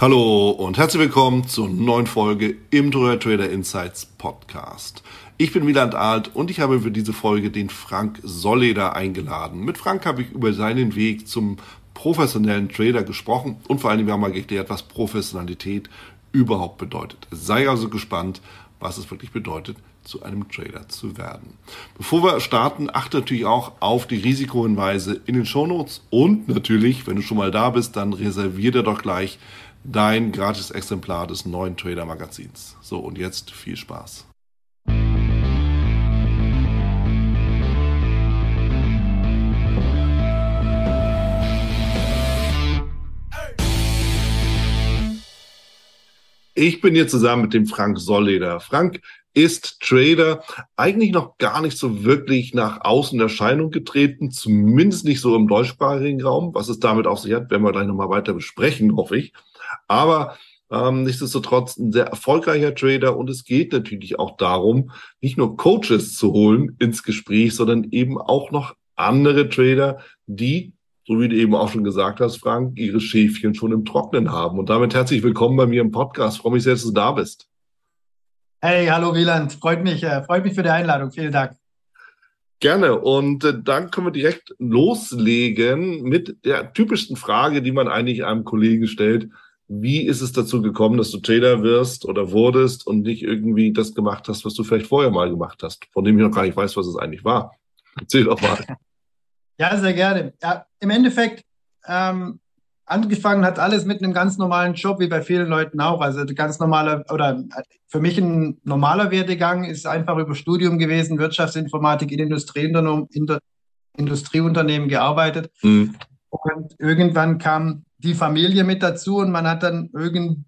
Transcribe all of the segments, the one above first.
Hallo und herzlich willkommen zur neuen Folge im Toreo Trader Insights Podcast. Ich bin Wieland Alt und ich habe für diese Folge den Frank Solleder eingeladen. Mit Frank habe ich über seinen Weg zum professionellen Trader gesprochen und vor allem wir haben mal geklärt, was Professionalität überhaupt bedeutet. Sei also gespannt, was es wirklich bedeutet, zu einem Trader zu werden. Bevor wir starten, achte natürlich auch auf die Risikohinweise in den Shownotes und natürlich, wenn du schon mal da bist, dann reservier dir doch gleich dein gratis Exemplar des neuen Trader Magazins. So, und jetzt viel Spaß. Ich bin hier zusammen mit dem Frank Solleder. Frank ist Trader, eigentlich noch gar nicht so wirklich nach außen Erscheinung getreten, zumindest nicht so im deutschsprachigen Raum. Was es damit auf sich hat, werden wir gleich nochmal weiter besprechen, hoffe ich. Aber ähm, nichtsdestotrotz ein sehr erfolgreicher Trader und es geht natürlich auch darum, nicht nur Coaches zu holen ins Gespräch, sondern eben auch noch andere Trader, die so wie du eben auch schon gesagt hast, Frank, ihre Schäfchen schon im Trocknen haben. Und damit herzlich willkommen bei mir im Podcast. Ich freue mich sehr, dass du da bist. Hey, hallo Wieland. Freut mich, äh, freut mich für die Einladung. Vielen Dank. Gerne. Und äh, dann können wir direkt loslegen mit der typischsten Frage, die man eigentlich einem Kollegen stellt. Wie ist es dazu gekommen, dass du Trader wirst oder wurdest und nicht irgendwie das gemacht hast, was du vielleicht vorher mal gemacht hast, von dem ich noch gar nicht weiß, was es eigentlich war? Erzähl doch mal. Ja, sehr gerne. Ja, Im Endeffekt, ähm, angefangen hat alles mit einem ganz normalen Job, wie bei vielen Leuten auch. Also ganz normaler, oder für mich ein normaler Werdegang ist einfach über Studium gewesen, Wirtschaftsinformatik in Industrieunternehmen, in Industrieunternehmen gearbeitet. Mhm. Und irgendwann kam die Familie mit dazu und man hat dann irgendwann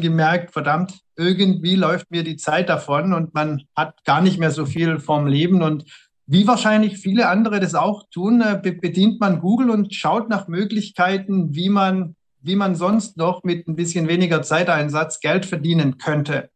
gemerkt, verdammt, irgendwie läuft mir die Zeit davon und man hat gar nicht mehr so viel vom Leben und wie wahrscheinlich viele andere das auch tun, äh, bedient man Google und schaut nach Möglichkeiten, wie man, wie man sonst noch mit ein bisschen weniger Zeiteinsatz Geld verdienen könnte.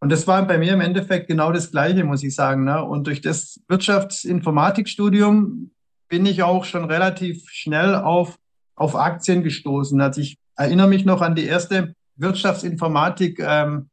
Und das war bei mir im Endeffekt genau das Gleiche, muss ich sagen. Ne? Und durch das Wirtschaftsinformatikstudium bin ich auch schon relativ schnell auf, auf Aktien gestoßen. Also ich erinnere mich noch an die erste Wirtschaftsinformatik ähm,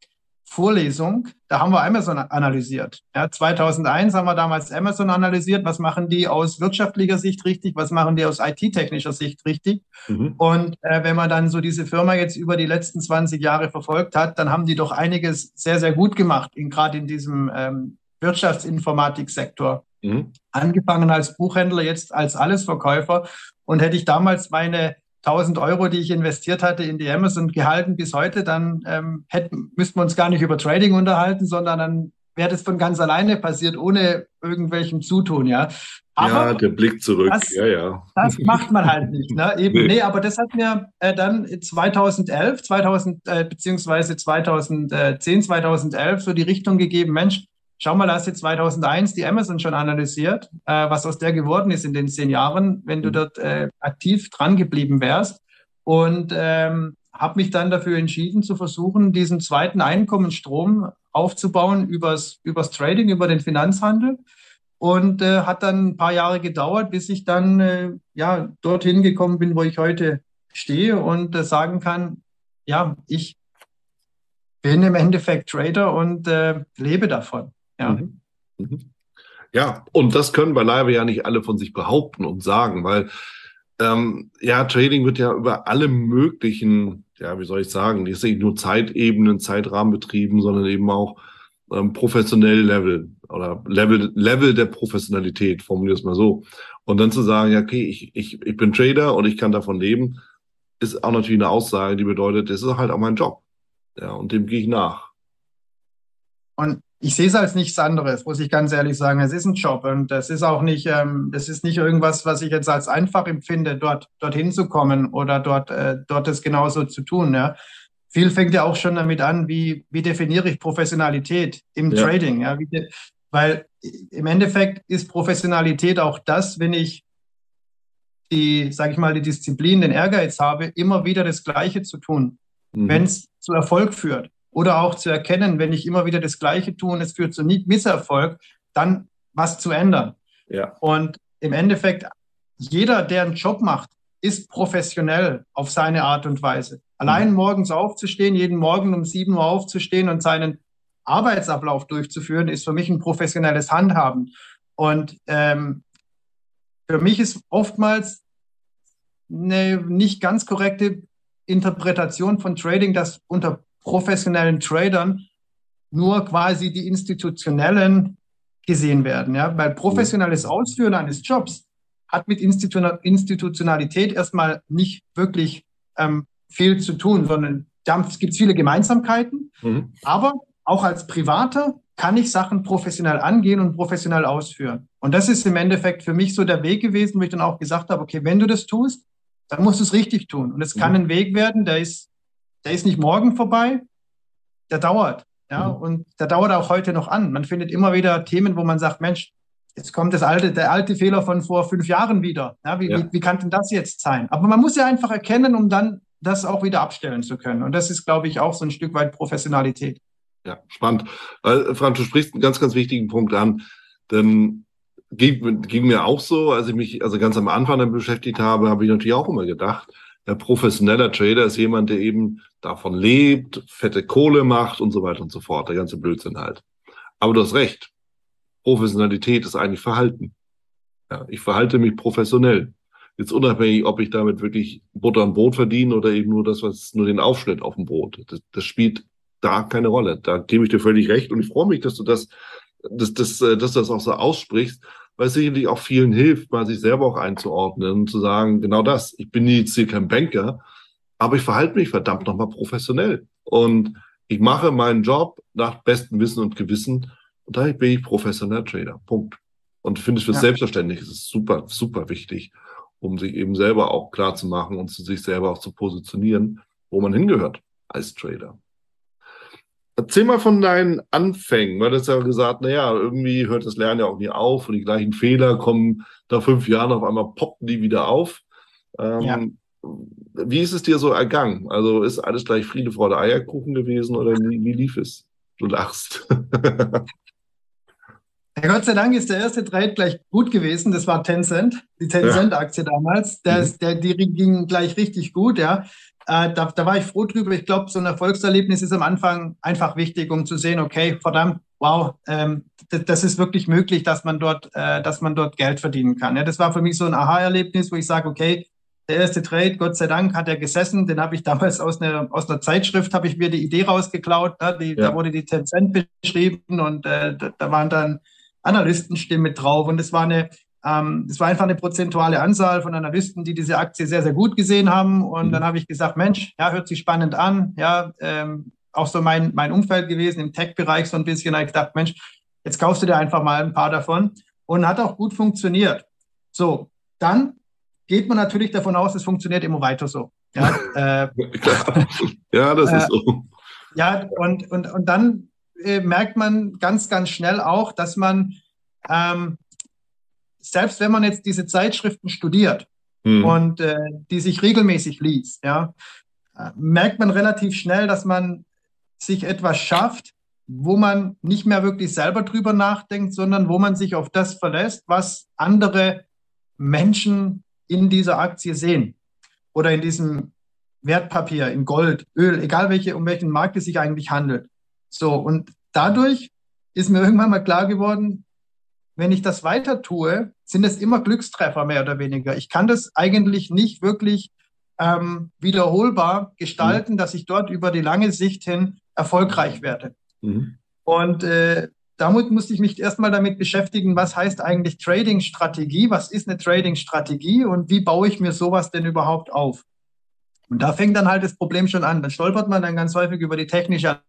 Vorlesung, da haben wir Amazon analysiert. Ja, 2001 haben wir damals Amazon analysiert. Was machen die aus wirtschaftlicher Sicht richtig? Was machen die aus IT-technischer Sicht richtig? Mhm. Und äh, wenn man dann so diese Firma jetzt über die letzten 20 Jahre verfolgt hat, dann haben die doch einiges sehr, sehr gut gemacht, gerade in diesem ähm, Wirtschaftsinformatiksektor. Mhm. Angefangen als Buchhändler, jetzt als Allesverkäufer. Und hätte ich damals meine 1000 Euro, die ich investiert hatte in die Amazon gehalten bis heute, dann ähm, hätten, müssten wir uns gar nicht über Trading unterhalten, sondern dann wäre das von ganz alleine passiert, ohne irgendwelchem Zutun, ja. Aber ja, der Blick zurück, das, ja, ja. Das macht man halt nicht, ne? Eben, nee. nee aber das hat mir äh, dann 2011, 2000, äh, beziehungsweise 2010, 2011 so die Richtung gegeben, Mensch, Schau mal, hast du 2001 die Amazon schon analysiert, äh, was aus der geworden ist in den zehn Jahren, wenn du mhm. dort äh, aktiv dran geblieben wärst. Und ähm, habe mich dann dafür entschieden, zu versuchen, diesen zweiten Einkommensstrom aufzubauen übers, übers Trading, über den Finanzhandel. Und äh, hat dann ein paar Jahre gedauert, bis ich dann äh, ja dorthin gekommen bin, wo ich heute stehe und äh, sagen kann, ja, ich bin im Endeffekt Trader und äh, lebe davon. Ja. Mhm. Mhm. Ja, und das können beileibe ja nicht alle von sich behaupten und sagen, weil ähm, ja, Trading wird ja über alle möglichen, ja, wie soll ich sagen, nicht nur Zeitebenen, Zeitrahmen betrieben, sondern eben auch ähm, professionell Level oder Level, Level der Professionalität, formuliere es mal so. Und dann zu sagen, ja, okay, ich, ich, ich bin Trader und ich kann davon leben, ist auch natürlich eine Aussage, die bedeutet, das ist halt auch mein Job. Ja, und dem gehe ich nach. Und ich sehe es als nichts anderes, muss ich ganz ehrlich sagen. Es ist ein Job und das ist auch nicht, ähm, das ist nicht irgendwas, was ich jetzt als einfach empfinde, dort dorthin zu kommen oder dort äh, dort es genauso zu tun. Ja. viel fängt ja auch schon damit an, wie, wie definiere ich Professionalität im ja. Trading. Ja, wie, weil im Endeffekt ist Professionalität auch das, wenn ich die, sage ich mal, die Disziplin, den Ehrgeiz habe, immer wieder das Gleiche zu tun, mhm. wenn es zu Erfolg führt. Oder auch zu erkennen, wenn ich immer wieder das Gleiche tue und es führt zu Misserfolg, dann was zu ändern. Ja. Und im Endeffekt, jeder, der einen Job macht, ist professionell auf seine Art und Weise. Allein mhm. morgens aufzustehen, jeden Morgen um 7 Uhr aufzustehen und seinen Arbeitsablauf durchzuführen, ist für mich ein professionelles Handhaben. Und ähm, für mich ist oftmals eine nicht ganz korrekte Interpretation von Trading, dass unter professionellen Tradern nur quasi die institutionellen gesehen werden. Ja? Weil professionelles Ausführen eines Jobs hat mit Institutionalität erstmal nicht wirklich ähm, viel zu tun, sondern da gibt es viele Gemeinsamkeiten. Mhm. Aber auch als Privater kann ich Sachen professionell angehen und professionell ausführen. Und das ist im Endeffekt für mich so der Weg gewesen, wo ich dann auch gesagt habe, okay, wenn du das tust, dann musst du es richtig tun. Und es kann mhm. ein Weg werden, der ist, der ist nicht morgen vorbei, der dauert. Ja, mhm. und der dauert auch heute noch an. Man findet immer wieder Themen, wo man sagt, Mensch, jetzt kommt das alte, der alte Fehler von vor fünf Jahren wieder. Ja, wie, ja. wie, wie kann denn das jetzt sein? Aber man muss ja einfach erkennen, um dann das auch wieder abstellen zu können. Und das ist, glaube ich, auch so ein Stück weit Professionalität. Ja, spannend. Weil, Franz, du sprichst einen ganz, ganz wichtigen Punkt an. Denn ging, ging mir auch so, als ich mich also ganz am Anfang damit beschäftigt habe, habe ich natürlich auch immer gedacht, professioneller Trader ist jemand, der eben davon lebt, fette Kohle macht und so weiter und so fort. Der ganze Blödsinn halt. Aber du hast recht. Professionalität ist eigentlich Verhalten. Ja, ich verhalte mich professionell. Jetzt unabhängig, ob ich damit wirklich Butter und Brot verdiene oder eben nur das, was nur den Aufschnitt auf dem Brot. Das, das spielt da keine Rolle. Da gebe ich dir völlig recht und ich freue mich, dass du das, dass, dass, äh, dass du das auch so aussprichst, weil es sicherlich auch vielen hilft, mal sich selber auch einzuordnen und zu sagen, genau das, ich bin jetzt hier kein Banker, aber ich verhalte mich verdammt nochmal professionell. Und ich mache meinen Job nach bestem Wissen und Gewissen und daher bin ich professioneller Trader. Punkt. Und finde ich für ja. selbstverständlich, es ist super, super wichtig, um sich eben selber auch klar zu machen und zu sich selber auch zu positionieren, wo man hingehört als Trader. Erzähl mal von deinen Anfängen, weil du hast ja gesagt, naja, irgendwie hört das Lernen ja auch nie auf und die gleichen Fehler kommen nach fünf Jahren auf einmal poppen die wieder auf. Ähm, ja. Wie ist es dir so ergangen? Also ist alles gleich Friede, Freude, Eierkuchen gewesen oder wie, wie lief es? Du lachst. Ja, Gott sei Dank ist der erste Trade gleich gut gewesen. Das war Tencent, die Tencent-Aktie damals. Der, mhm. der, die ging gleich richtig gut, ja. Äh, da, da war ich froh drüber. Ich glaube, so ein Erfolgserlebnis ist am Anfang einfach wichtig, um zu sehen, okay, verdammt, wow, ähm, das ist wirklich möglich, dass man dort, äh, dass man dort Geld verdienen kann. Ja, das war für mich so ein Aha-Erlebnis, wo ich sage, okay, der erste Trade, Gott sei Dank, hat er gesessen. Den habe ich damals aus einer, aus einer Zeitschrift, habe ich mir die Idee rausgeklaut. Ne? Die, ja. Da wurde die Tencent beschrieben und äh, da waren dann Analystenstimmen drauf und es war eine ähm, es war einfach eine prozentuale Anzahl von Analysten, die diese Aktie sehr, sehr gut gesehen haben. Und mhm. dann habe ich gesagt, Mensch, ja, hört sich spannend an. Ja, ähm, auch so mein, mein Umfeld gewesen im Tech-Bereich so ein bisschen. Da habe ich gedacht, Mensch, jetzt kaufst du dir einfach mal ein paar davon. Und hat auch gut funktioniert. So, dann geht man natürlich davon aus, es funktioniert immer weiter so. Ja, äh, ja das ist so. Äh, ja, und, und, und dann äh, merkt man ganz, ganz schnell auch, dass man ähm, selbst wenn man jetzt diese Zeitschriften studiert mhm. und äh, die sich regelmäßig liest, ja, äh, merkt man relativ schnell, dass man sich etwas schafft, wo man nicht mehr wirklich selber drüber nachdenkt, sondern wo man sich auf das verlässt, was andere Menschen in dieser Aktie sehen oder in diesem Wertpapier, in Gold, Öl, egal welche, um welchen Markt es sich eigentlich handelt. So, und dadurch ist mir irgendwann mal klar geworden, wenn ich das weiter tue, sind es immer Glückstreffer mehr oder weniger. Ich kann das eigentlich nicht wirklich ähm, wiederholbar gestalten, mhm. dass ich dort über die lange Sicht hin erfolgreich werde. Mhm. Und äh, damit musste ich mich erstmal damit beschäftigen, was heißt eigentlich Trading-Strategie, was ist eine Trading-Strategie und wie baue ich mir sowas denn überhaupt auf? Und da fängt dann halt das Problem schon an. Dann stolpert man dann ganz häufig über die technische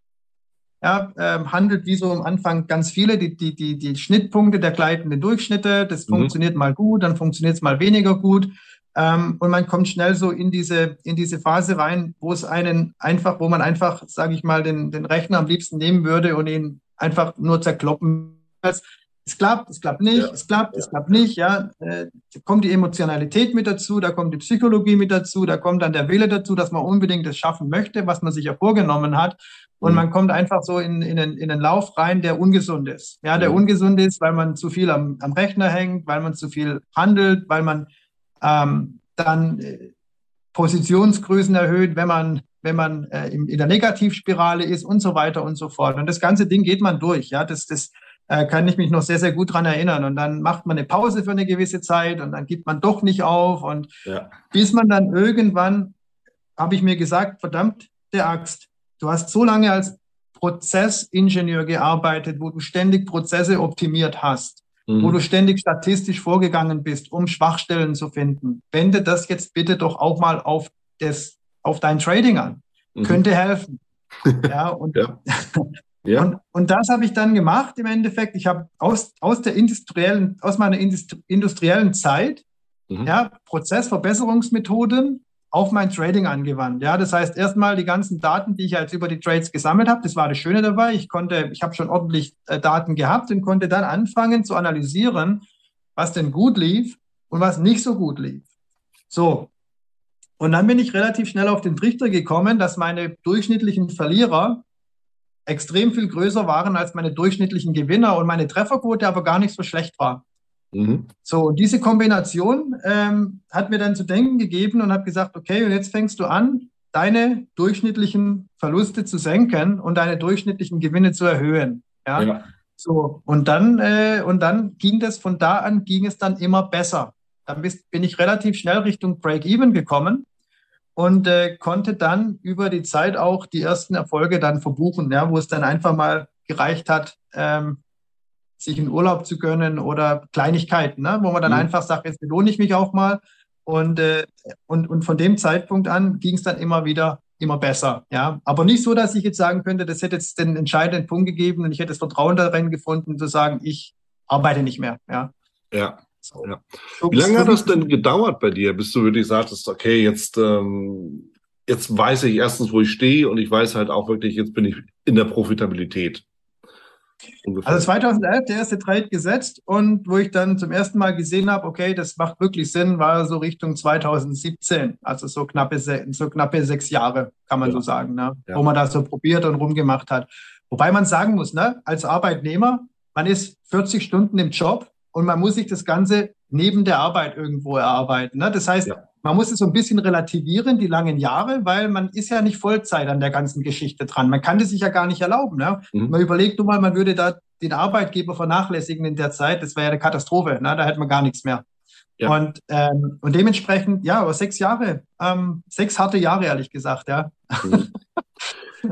ja, ähm, handelt wie so am Anfang ganz viele, die, die, die, die Schnittpunkte der gleitenden Durchschnitte. Das mhm. funktioniert mal gut, dann funktioniert es mal weniger gut. Ähm, und man kommt schnell so in diese, in diese Phase rein, wo es einen einfach, wo man einfach, sage ich mal, den, den Rechner am liebsten nehmen würde und ihn einfach nur zerkloppen. Es klappt, es klappt nicht, ja. es klappt, ja. es klappt nicht, ja. Äh, da kommt die Emotionalität mit dazu, da kommt die Psychologie mit dazu, da kommt dann der Wille dazu, dass man unbedingt das schaffen möchte, was man sich ja vorgenommen hat. Und mhm. man kommt einfach so in, in, den, in den Lauf rein, der ungesund ist. Ja, der mhm. ungesund ist, weil man zu viel am, am Rechner hängt, weil man zu viel handelt, weil man ähm, dann äh, Positionsgrößen erhöht, wenn man, wenn man äh, in, in der Negativspirale ist und so weiter und so fort. Und das ganze Ding geht man durch. Ja, das, das äh, kann ich mich noch sehr, sehr gut dran erinnern. Und dann macht man eine Pause für eine gewisse Zeit und dann gibt man doch nicht auf. Und ja. bis man dann irgendwann, habe ich mir gesagt, verdammt, der Axt, du hast so lange als Prozessingenieur gearbeitet, wo du ständig Prozesse optimiert hast mhm. wo du ständig statistisch vorgegangen bist, um Schwachstellen zu finden. Wende das jetzt bitte doch auch mal auf, das, auf dein Trading an. Mhm. Könnte helfen. ja, und, ja. Ja. Und, und das habe ich dann gemacht im Endeffekt. Ich habe aus, aus der industriellen, aus meiner industriellen Zeit, mhm. ja, Prozessverbesserungsmethoden auf mein Trading angewandt. Ja, das heißt erstmal die ganzen Daten, die ich jetzt über die Trades gesammelt habe, das war das Schöne dabei. Ich konnte, ich habe schon ordentlich äh, Daten gehabt und konnte dann anfangen zu analysieren, was denn gut lief und was nicht so gut lief. So. Und dann bin ich relativ schnell auf den Trichter gekommen, dass meine durchschnittlichen Verlierer extrem viel größer waren als meine durchschnittlichen Gewinner und meine Trefferquote aber gar nicht so schlecht war. Mhm. So, und diese Kombination ähm, hat mir dann zu denken gegeben und habe gesagt, okay, und jetzt fängst du an, deine durchschnittlichen Verluste zu senken und deine durchschnittlichen Gewinne zu erhöhen. Ja. ja. So, und dann, äh, und dann ging das von da an, ging es dann immer besser. Dann bist, bin ich relativ schnell Richtung Break-Even gekommen und äh, konnte dann über die Zeit auch die ersten Erfolge dann verbuchen, ja, wo es dann einfach mal gereicht hat, ähm, sich einen Urlaub zu gönnen oder Kleinigkeiten, ne? wo man dann mhm. einfach sagt, jetzt belohne ich mich auch mal. Und, äh, und, und von dem Zeitpunkt an ging es dann immer wieder immer besser. Ja, aber nicht so, dass ich jetzt sagen könnte, das hätte jetzt den entscheidenden Punkt gegeben und ich hätte das Vertrauen darin gefunden, zu sagen, ich arbeite nicht mehr. Ja. Ja. So. ja. Wie lange hat das denn gedauert bei dir, bis du wirklich sagtest, okay, jetzt, ähm, jetzt weiß ich erstens, wo ich stehe und ich weiß halt auch wirklich, jetzt bin ich in der Profitabilität. Ungefähr. Also 2011 der erste Trade gesetzt und wo ich dann zum ersten Mal gesehen habe, okay, das macht wirklich Sinn, war so Richtung 2017, also so knappe, so knappe sechs Jahre, kann man ja. so sagen, ne? Ja. wo man da so probiert und rumgemacht hat. Wobei man sagen muss, ne, als Arbeitnehmer, man ist 40 Stunden im Job und man muss sich das Ganze neben der Arbeit irgendwo erarbeiten. Ne? Das heißt, ja. man muss es so ein bisschen relativieren, die langen Jahre, weil man ist ja nicht Vollzeit an der ganzen Geschichte dran. Man kann das sich ja gar nicht erlauben. Ne? Mhm. Man überlegt nur mal, man würde da den Arbeitgeber vernachlässigen in der Zeit. Das wäre ja eine Katastrophe. Ne? Da hätte man gar nichts mehr. Ja. Und, ähm, und dementsprechend, ja, aber sechs Jahre, ähm, sechs harte Jahre, ehrlich gesagt, ja. Mhm.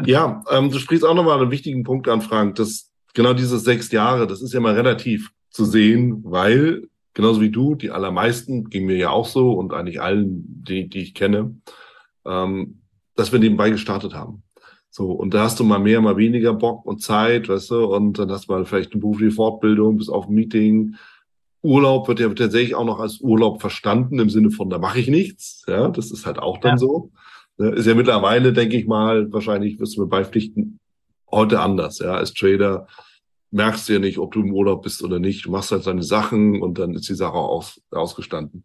Ja, ähm, du sprichst auch nochmal einen wichtigen Punkt an, Frank. Das, genau diese sechs Jahre, das ist ja mal relativ zu sehen, weil genauso wie du, die allermeisten, ging mir ja auch so und eigentlich allen, die, die ich kenne, ähm, dass wir nebenbei gestartet haben. So, und da hast du mal mehr, mal weniger Bock und Zeit, weißt du, und dann hast du mal vielleicht eine berufliche Fortbildung, bis auf ein Meeting. Urlaub wird ja tatsächlich auch noch als Urlaub verstanden, im Sinne von, da mache ich nichts. Ja, das ist halt auch dann ja. so. Ist ja mittlerweile, denke ich mal, wahrscheinlich wirst du mir beipflichten, heute anders, ja, als Trader merkst du ja nicht, ob du im Urlaub bist oder nicht. Du machst halt deine Sachen und dann ist die Sache aus, ausgestanden.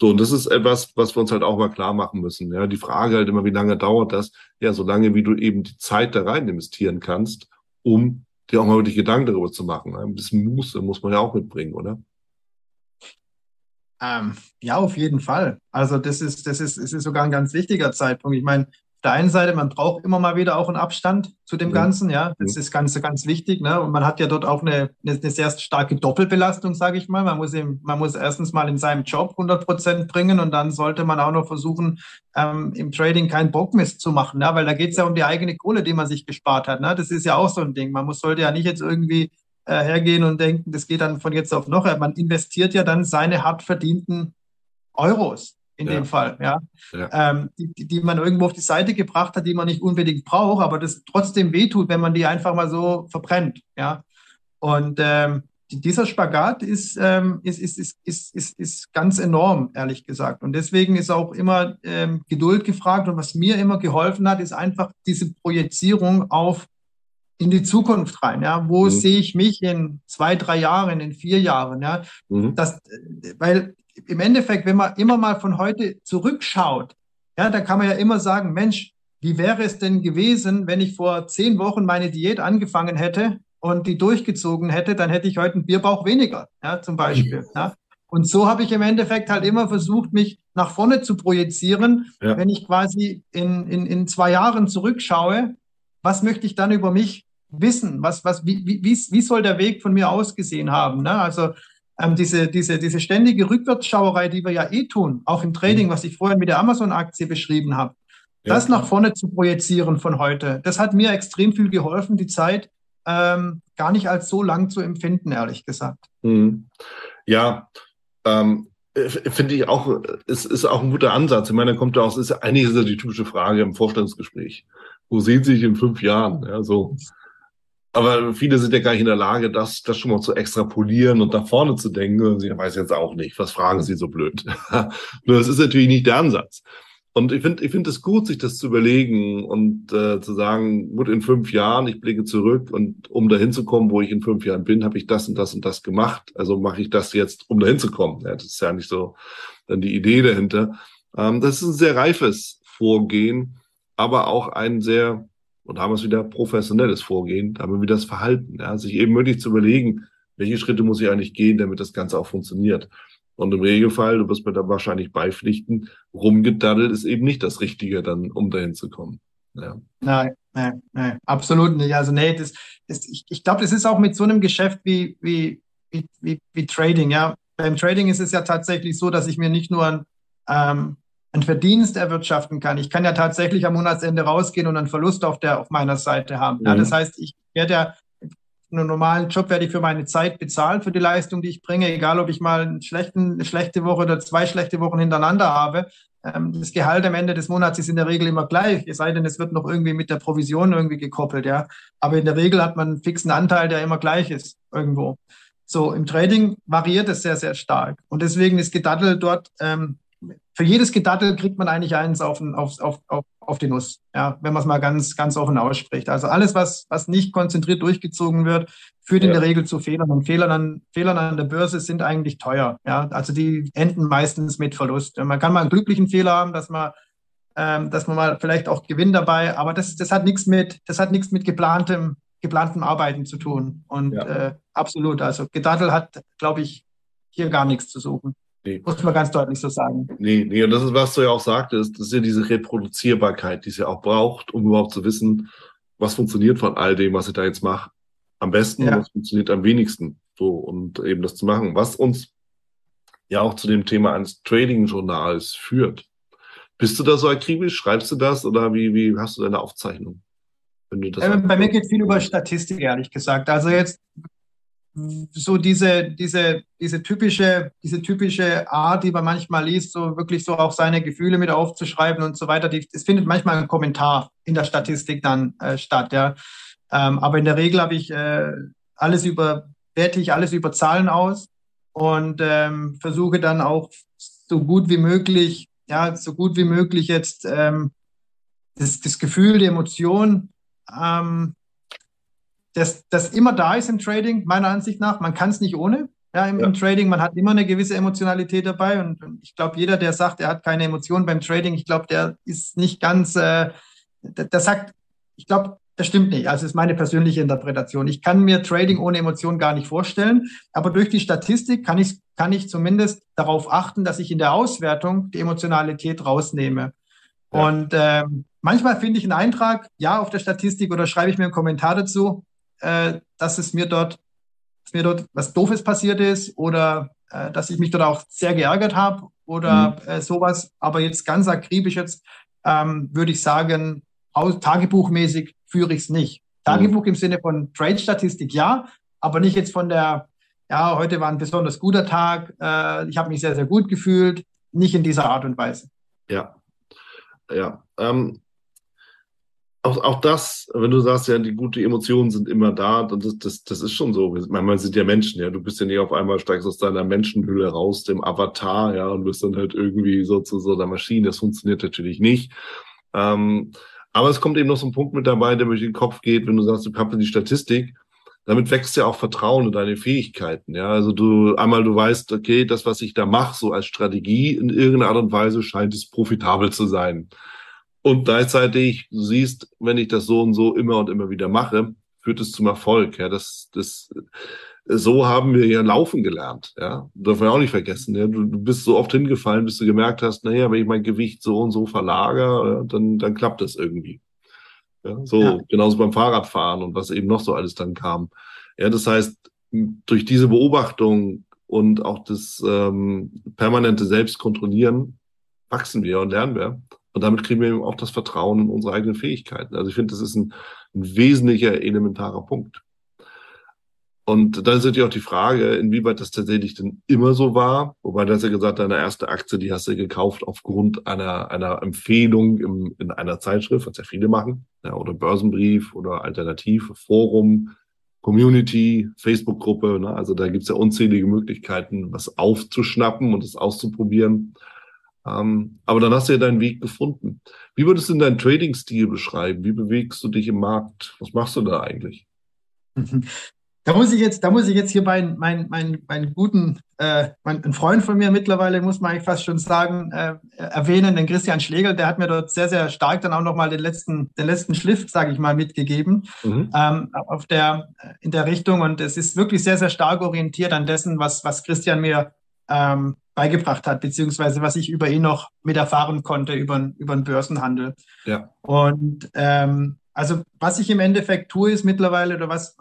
So, und das ist etwas, was wir uns halt auch mal klar machen müssen. Ja, die Frage halt immer, wie lange dauert das? Ja, so lange, wie du eben die Zeit da rein investieren kannst, um dir auch mal wirklich Gedanken darüber zu machen. Ein bisschen Muße muss man ja auch mitbringen, oder? Ähm, ja, auf jeden Fall. Also das ist, das ist, das ist sogar ein ganz wichtiger Zeitpunkt. Ich meine, der einen Seite, man braucht immer mal wieder auch einen Abstand zu dem Ganzen, ja. Das ist ganz, ganz wichtig, ne? Und man hat ja dort auch eine, eine, eine sehr starke Doppelbelastung, sage ich mal. Man muss, eben, man muss erstens mal in seinem Job 100 Prozent bringen und dann sollte man auch noch versuchen, ähm, im Trading keinen Bockmist zu machen, ja? weil da geht es ja um die eigene Kohle, die man sich gespart hat. Ne? Das ist ja auch so ein Ding. Man muss, sollte ja nicht jetzt irgendwie äh, hergehen und denken, das geht dann von jetzt auf noch. Man investiert ja dann seine hart verdienten Euros in ja. dem Fall, ja, ja. Ähm, die, die man irgendwo auf die Seite gebracht hat, die man nicht unbedingt braucht, aber das trotzdem wehtut, wenn man die einfach mal so verbrennt, ja. Und, ähm, dieser Spagat ist, ähm, ist, ist, ist, ist, ist, ist ganz enorm, ehrlich gesagt. Und deswegen ist auch immer ähm, Geduld gefragt. Und was mir immer geholfen hat, ist einfach diese Projizierung auf in die Zukunft rein. Ja, wo mhm. sehe ich mich in zwei, drei Jahren, in vier Jahren? Ja, mhm. das, weil im Endeffekt, wenn man immer mal von heute zurückschaut, ja, da kann man ja immer sagen, Mensch, wie wäre es denn gewesen, wenn ich vor zehn Wochen meine Diät angefangen hätte und die durchgezogen hätte, dann hätte ich heute einen Bierbauch weniger, ja, zum Beispiel. Ja. Und so habe ich im Endeffekt halt immer versucht, mich nach vorne zu projizieren. Ja. Wenn ich quasi in, in, in zwei Jahren zurückschaue, was möchte ich dann über mich wissen? Was, was, wie, wie, wie soll der Weg von mir ausgesehen haben? Ne? Also ähm, diese, diese, diese ständige Rückwärtsschauerei, die wir ja eh tun, auch im Trading, mhm. was ich vorhin mit der Amazon-Aktie beschrieben habe, ja. das nach vorne zu projizieren von heute, das hat mir extrem viel geholfen, die Zeit ähm, gar nicht als so lang zu empfinden, ehrlich gesagt. Mhm. Ja, ähm, finde ich auch, ist, ist auch ein guter Ansatz. Ich meine, da kommt ja auch, ist eigentlich ist ja die typische Frage im Vorstellungsgespräch. Wo sehen Sie sich in fünf Jahren? Ja, so. Aber viele sind ja gar nicht in der Lage, das, das schon mal zu extrapolieren und nach vorne zu denken. Sie weiß jetzt auch nicht, was fragen Sie so blöd? Nur das ist natürlich nicht der Ansatz. Und ich finde ich finde es gut, sich das zu überlegen und äh, zu sagen, gut, in fünf Jahren, ich blicke zurück und um dahin zu kommen, wo ich in fünf Jahren bin, habe ich das und das und das gemacht. Also mache ich das jetzt, um dahin zu kommen. Ja, das ist ja nicht so dann die Idee dahinter. Ähm, das ist ein sehr reifes Vorgehen, aber auch ein sehr und haben es wieder professionelles Vorgehen, haben wir wieder das Verhalten, ja, sich eben wirklich zu überlegen, welche Schritte muss ich eigentlich gehen, damit das Ganze auch funktioniert. Und im Regelfall, du wirst mir da wahrscheinlich beipflichten, rumgedaddelt ist eben nicht das Richtige dann, um dahin zu kommen. Ja. Nein, nein, nein, absolut nicht. Also nee, das, das, ich, ich glaube, das ist auch mit so einem Geschäft wie, wie, wie, wie, wie Trading, ja. Beim Trading ist es ja tatsächlich so, dass ich mir nicht nur ein, ähm, einen Verdienst erwirtschaften kann. Ich kann ja tatsächlich am Monatsende rausgehen und einen Verlust auf, der, auf meiner Seite haben. Mhm. Ja, das heißt, ich werde ja in einem normalen Job werde ich für meine Zeit bezahlt, für die Leistung, die ich bringe, egal ob ich mal einen schlechten, eine schlechte Woche oder zwei schlechte Wochen hintereinander habe. Ähm, das Gehalt am Ende des Monats ist in der Regel immer gleich, es sei denn, es wird noch irgendwie mit der Provision irgendwie gekoppelt, ja. Aber in der Regel hat man einen fixen Anteil, der immer gleich ist irgendwo. So, im Trading variiert es sehr, sehr stark. Und deswegen ist Gedattel dort ähm, für jedes Gedattel kriegt man eigentlich eins auf, auf, auf, auf, die Nuss, ja, wenn man es mal ganz, ganz offen ausspricht. Also alles, was, was nicht konzentriert durchgezogen wird, führt ja. in der Regel zu Fehlern. Und Fehlern an, Fehlern an der Börse sind eigentlich teuer. Ja, also die enden meistens mit Verlust. Man kann mal einen glücklichen Fehler haben, dass man, ähm, dass man mal vielleicht auch gewinnt dabei, aber das, das hat nichts mit, das hat nichts mit geplantem, geplantem Arbeiten zu tun. Und ja. äh, absolut. Also Gedattel hat, glaube ich, hier gar nichts zu suchen. Nee. Muss man ganz deutlich so sagen. Nee, nee, und das ist, was du ja auch sagtest, das ist ja diese Reproduzierbarkeit, die es ja auch braucht, um überhaupt zu wissen, was funktioniert von all dem, was ich da jetzt mache, am besten ja. und was funktioniert am wenigsten. So, und eben das zu machen, was uns ja auch zu dem Thema eines Trading-Journals führt. Bist du da so akribisch? Schreibst du das oder wie, wie hast du deine Aufzeichnung? Äh, bei mir geht viel über Statistik, ehrlich gesagt. Also jetzt so diese, diese, diese typische, diese typische Art, die man manchmal liest, so wirklich so auch seine Gefühle mit aufzuschreiben und so weiter, die, es findet manchmal ein Kommentar in der Statistik dann äh, statt, ja. Ähm, aber in der Regel habe ich äh, alles über, werte ich alles über Zahlen aus und ähm, versuche dann auch so gut wie möglich, ja, so gut wie möglich jetzt ähm, das, das Gefühl, die Emotion ähm, das, das immer da ist im Trading, meiner Ansicht nach. Man kann es nicht ohne. Ja, im, ja. im, Trading, man hat immer eine gewisse Emotionalität dabei. Und, und ich glaube, jeder, der sagt, er hat keine Emotionen beim Trading, ich glaube, der ist nicht ganz, äh, der, der sagt, ich glaube, das stimmt nicht. Also das ist meine persönliche Interpretation. Ich kann mir Trading ohne Emotionen gar nicht vorstellen. Aber durch die Statistik kann ich, kann ich zumindest darauf achten, dass ich in der Auswertung die Emotionalität rausnehme. Ja. Und ähm, manchmal finde ich einen Eintrag, ja, auf der Statistik oder schreibe ich mir einen Kommentar dazu äh, dass es mir dort, dass mir dort was Doofes passiert ist oder äh, dass ich mich dort auch sehr geärgert habe oder mhm. äh, sowas. Aber jetzt ganz akribisch jetzt ähm, würde ich sagen, tagebuchmäßig führe ich es nicht. Tagebuch mhm. im Sinne von Trade-Statistik ja, aber nicht jetzt von der, ja, heute war ein besonders guter Tag, äh, ich habe mich sehr, sehr gut gefühlt, nicht in dieser Art und Weise. Ja, ja. Ähm, auch, auch das, wenn du sagst, ja, die guten Emotionen sind immer da, das, das, das ist schon so. Manchmal sind ja Menschen, ja. Du bist ja nicht auf einmal, steigst aus deiner Menschenhülle raus, dem Avatar, ja, und bist dann halt irgendwie so zu so einer Maschine. Das funktioniert natürlich nicht. Ähm, aber es kommt eben noch so ein Punkt mit dabei, der durch den Kopf geht, wenn du sagst, du kappst die Statistik. Damit wächst ja auch Vertrauen in deine Fähigkeiten. Ja, also du einmal du weißt, okay, das, was ich da mache, so als Strategie in irgendeiner Art und Weise scheint es profitabel zu sein. Und gleichzeitig du siehst, wenn ich das so und so immer und immer wieder mache, führt es zum Erfolg. Ja, das, das, so haben wir ja laufen gelernt. Ja, darf man auch nicht vergessen. Ja, du, du bist so oft hingefallen, bis du gemerkt hast, naja, wenn ich mein Gewicht so und so verlagere, dann, dann klappt das irgendwie. Ja, so ja. genauso beim Fahrradfahren und was eben noch so alles dann kam. Ja, das heißt, durch diese Beobachtung und auch das ähm, permanente Selbstkontrollieren wachsen wir und lernen wir. Und damit kriegen wir eben auch das Vertrauen in unsere eigenen Fähigkeiten. Also ich finde, das ist ein, ein wesentlicher, elementarer Punkt. Und dann ist natürlich auch die Frage, inwieweit das tatsächlich denn immer so war. Wobei du hast ja gesagt, deine erste Aktie, die hast du gekauft aufgrund einer, einer Empfehlung im, in einer Zeitschrift, was ja viele machen, ja, oder Börsenbrief oder Alternativ, Forum, Community, Facebook-Gruppe. Ne? Also da gibt's ja unzählige Möglichkeiten, was aufzuschnappen und es auszuprobieren. Ähm, aber dann hast du ja deinen Weg gefunden. Wie würdest du denn deinen Trading-Stil beschreiben? Wie bewegst du dich im Markt? Was machst du da eigentlich? Da muss ich jetzt, da muss ich jetzt hier meinen mein, mein, mein guten, äh, mein, Freund von mir mittlerweile, muss man eigentlich fast schon sagen, äh, erwähnen, den Christian Schlegel, der hat mir dort sehr, sehr stark dann auch nochmal den letzten, den letzten Schliff, sage ich mal, mitgegeben, mhm. ähm, auf der, in der Richtung. Und es ist wirklich sehr, sehr stark orientiert an dessen, was, was Christian mir ähm, beigebracht hat, beziehungsweise was ich über ihn noch mit erfahren konnte, über, über den Börsenhandel. Ja. Und ähm, also was ich im Endeffekt tue, ist mittlerweile, oder was,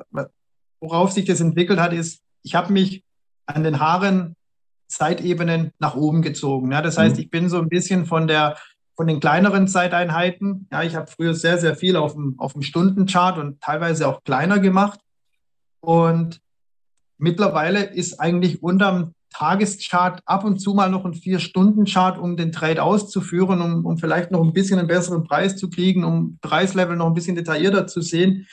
worauf sich das entwickelt hat, ist, ich habe mich an den Haaren Zeitebenen nach oben gezogen. Ja, das heißt, mhm. ich bin so ein bisschen von der von den kleineren Zeiteinheiten. Ja, ich habe früher sehr, sehr viel auf dem, auf dem Stundenchart und teilweise auch kleiner gemacht. Und mittlerweile ist eigentlich unterm Tageschart ab und zu mal noch ein Vier-Stunden-Chart, um den Trade auszuführen, um, um vielleicht noch ein bisschen einen besseren Preis zu kriegen, um Preislevel noch ein bisschen detaillierter zu sehen,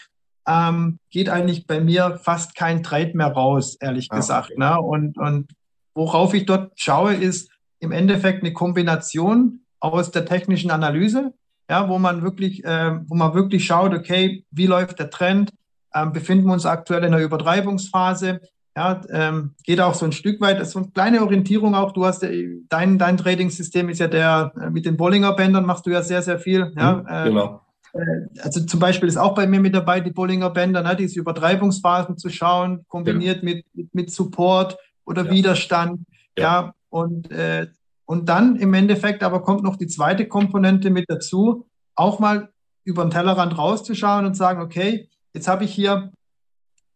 ähm, geht eigentlich bei mir fast kein Trade mehr raus, ehrlich ah, gesagt. Okay. Ne? Und, und worauf ich dort schaue, ist im Endeffekt eine Kombination aus der technischen Analyse, ja, wo man wirklich, äh, wo man wirklich schaut, okay, wie läuft der Trend? Ähm, befinden wir uns aktuell in einer Übertreibungsphase? Ja, ähm, geht auch so ein Stück weit, so eine kleine Orientierung auch. Du hast ja, dein, dein Trading-System ist ja der, äh, mit den Bollinger Bändern machst du ja sehr, sehr viel. Ja, mhm, äh, genau. Äh, also zum Beispiel ist auch bei mir mit dabei die Bollinger Bänder, ne, diese Übertreibungsphasen zu schauen, kombiniert ja. mit, mit, mit, Support oder ja. Widerstand. Ja, ja und, äh, und dann im Endeffekt aber kommt noch die zweite Komponente mit dazu, auch mal über den Tellerrand rauszuschauen und sagen, okay, jetzt habe ich hier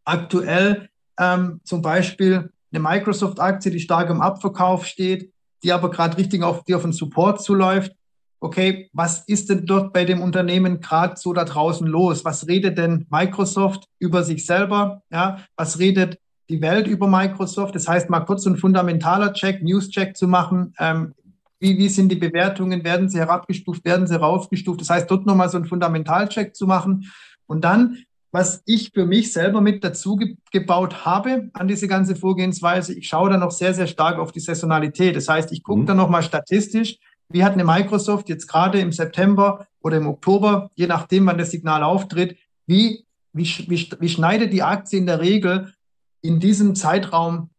aktuell ähm, zum Beispiel eine Microsoft-Aktie, die stark im Abverkauf steht, die aber gerade richtig auf, die auf den Support zuläuft. Okay, was ist denn dort bei dem Unternehmen gerade so da draußen los? Was redet denn Microsoft über sich selber? Ja, was redet die Welt über Microsoft? Das heißt, mal kurz ein fundamentaler Check, News-Check zu machen. Ähm, wie, wie sind die Bewertungen? Werden sie herabgestuft? Werden sie raufgestuft? Das heißt, dort nochmal so einen Fundamentalcheck zu machen. Und dann was ich für mich selber mit dazu ge gebaut habe an diese ganze Vorgehensweise. Ich schaue da noch sehr, sehr stark auf die Saisonalität. Das heißt, ich gucke mhm. da nochmal statistisch, wie hat eine Microsoft jetzt gerade im September oder im Oktober, je nachdem, wann das Signal auftritt, wie, wie, wie, wie schneidet die Aktie in der Regel in diesem Zeitraum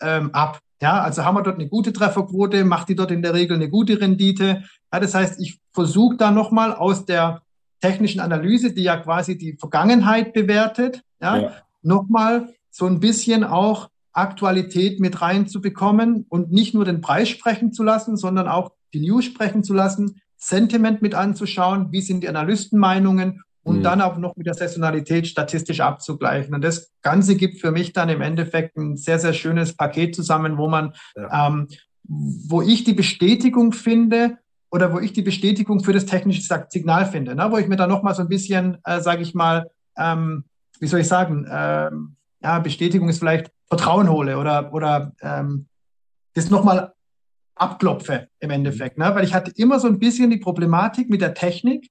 ähm, ab? Ja, also haben wir dort eine gute Trefferquote, macht die dort in der Regel eine gute Rendite. Ja, das heißt, ich versuche da nochmal aus der technischen Analyse, die ja quasi die Vergangenheit bewertet, ja, ja. nochmal so ein bisschen auch Aktualität mit reinzubekommen und nicht nur den Preis sprechen zu lassen, sondern auch die News sprechen zu lassen, Sentiment mit anzuschauen, wie sind die Analystenmeinungen und mhm. dann auch noch mit der Saisonalität statistisch abzugleichen. Und das Ganze gibt für mich dann im Endeffekt ein sehr, sehr schönes Paket zusammen, wo man, ja. ähm, wo ich die Bestätigung finde, oder wo ich die Bestätigung für das technische Signal finde, ne? wo ich mir dann nochmal so ein bisschen, äh, sage ich mal, ähm, wie soll ich sagen, ähm, ja, Bestätigung ist vielleicht Vertrauen hole oder, oder ähm, das nochmal abklopfe im Endeffekt. Ne? Weil ich hatte immer so ein bisschen die Problematik mit der Technik,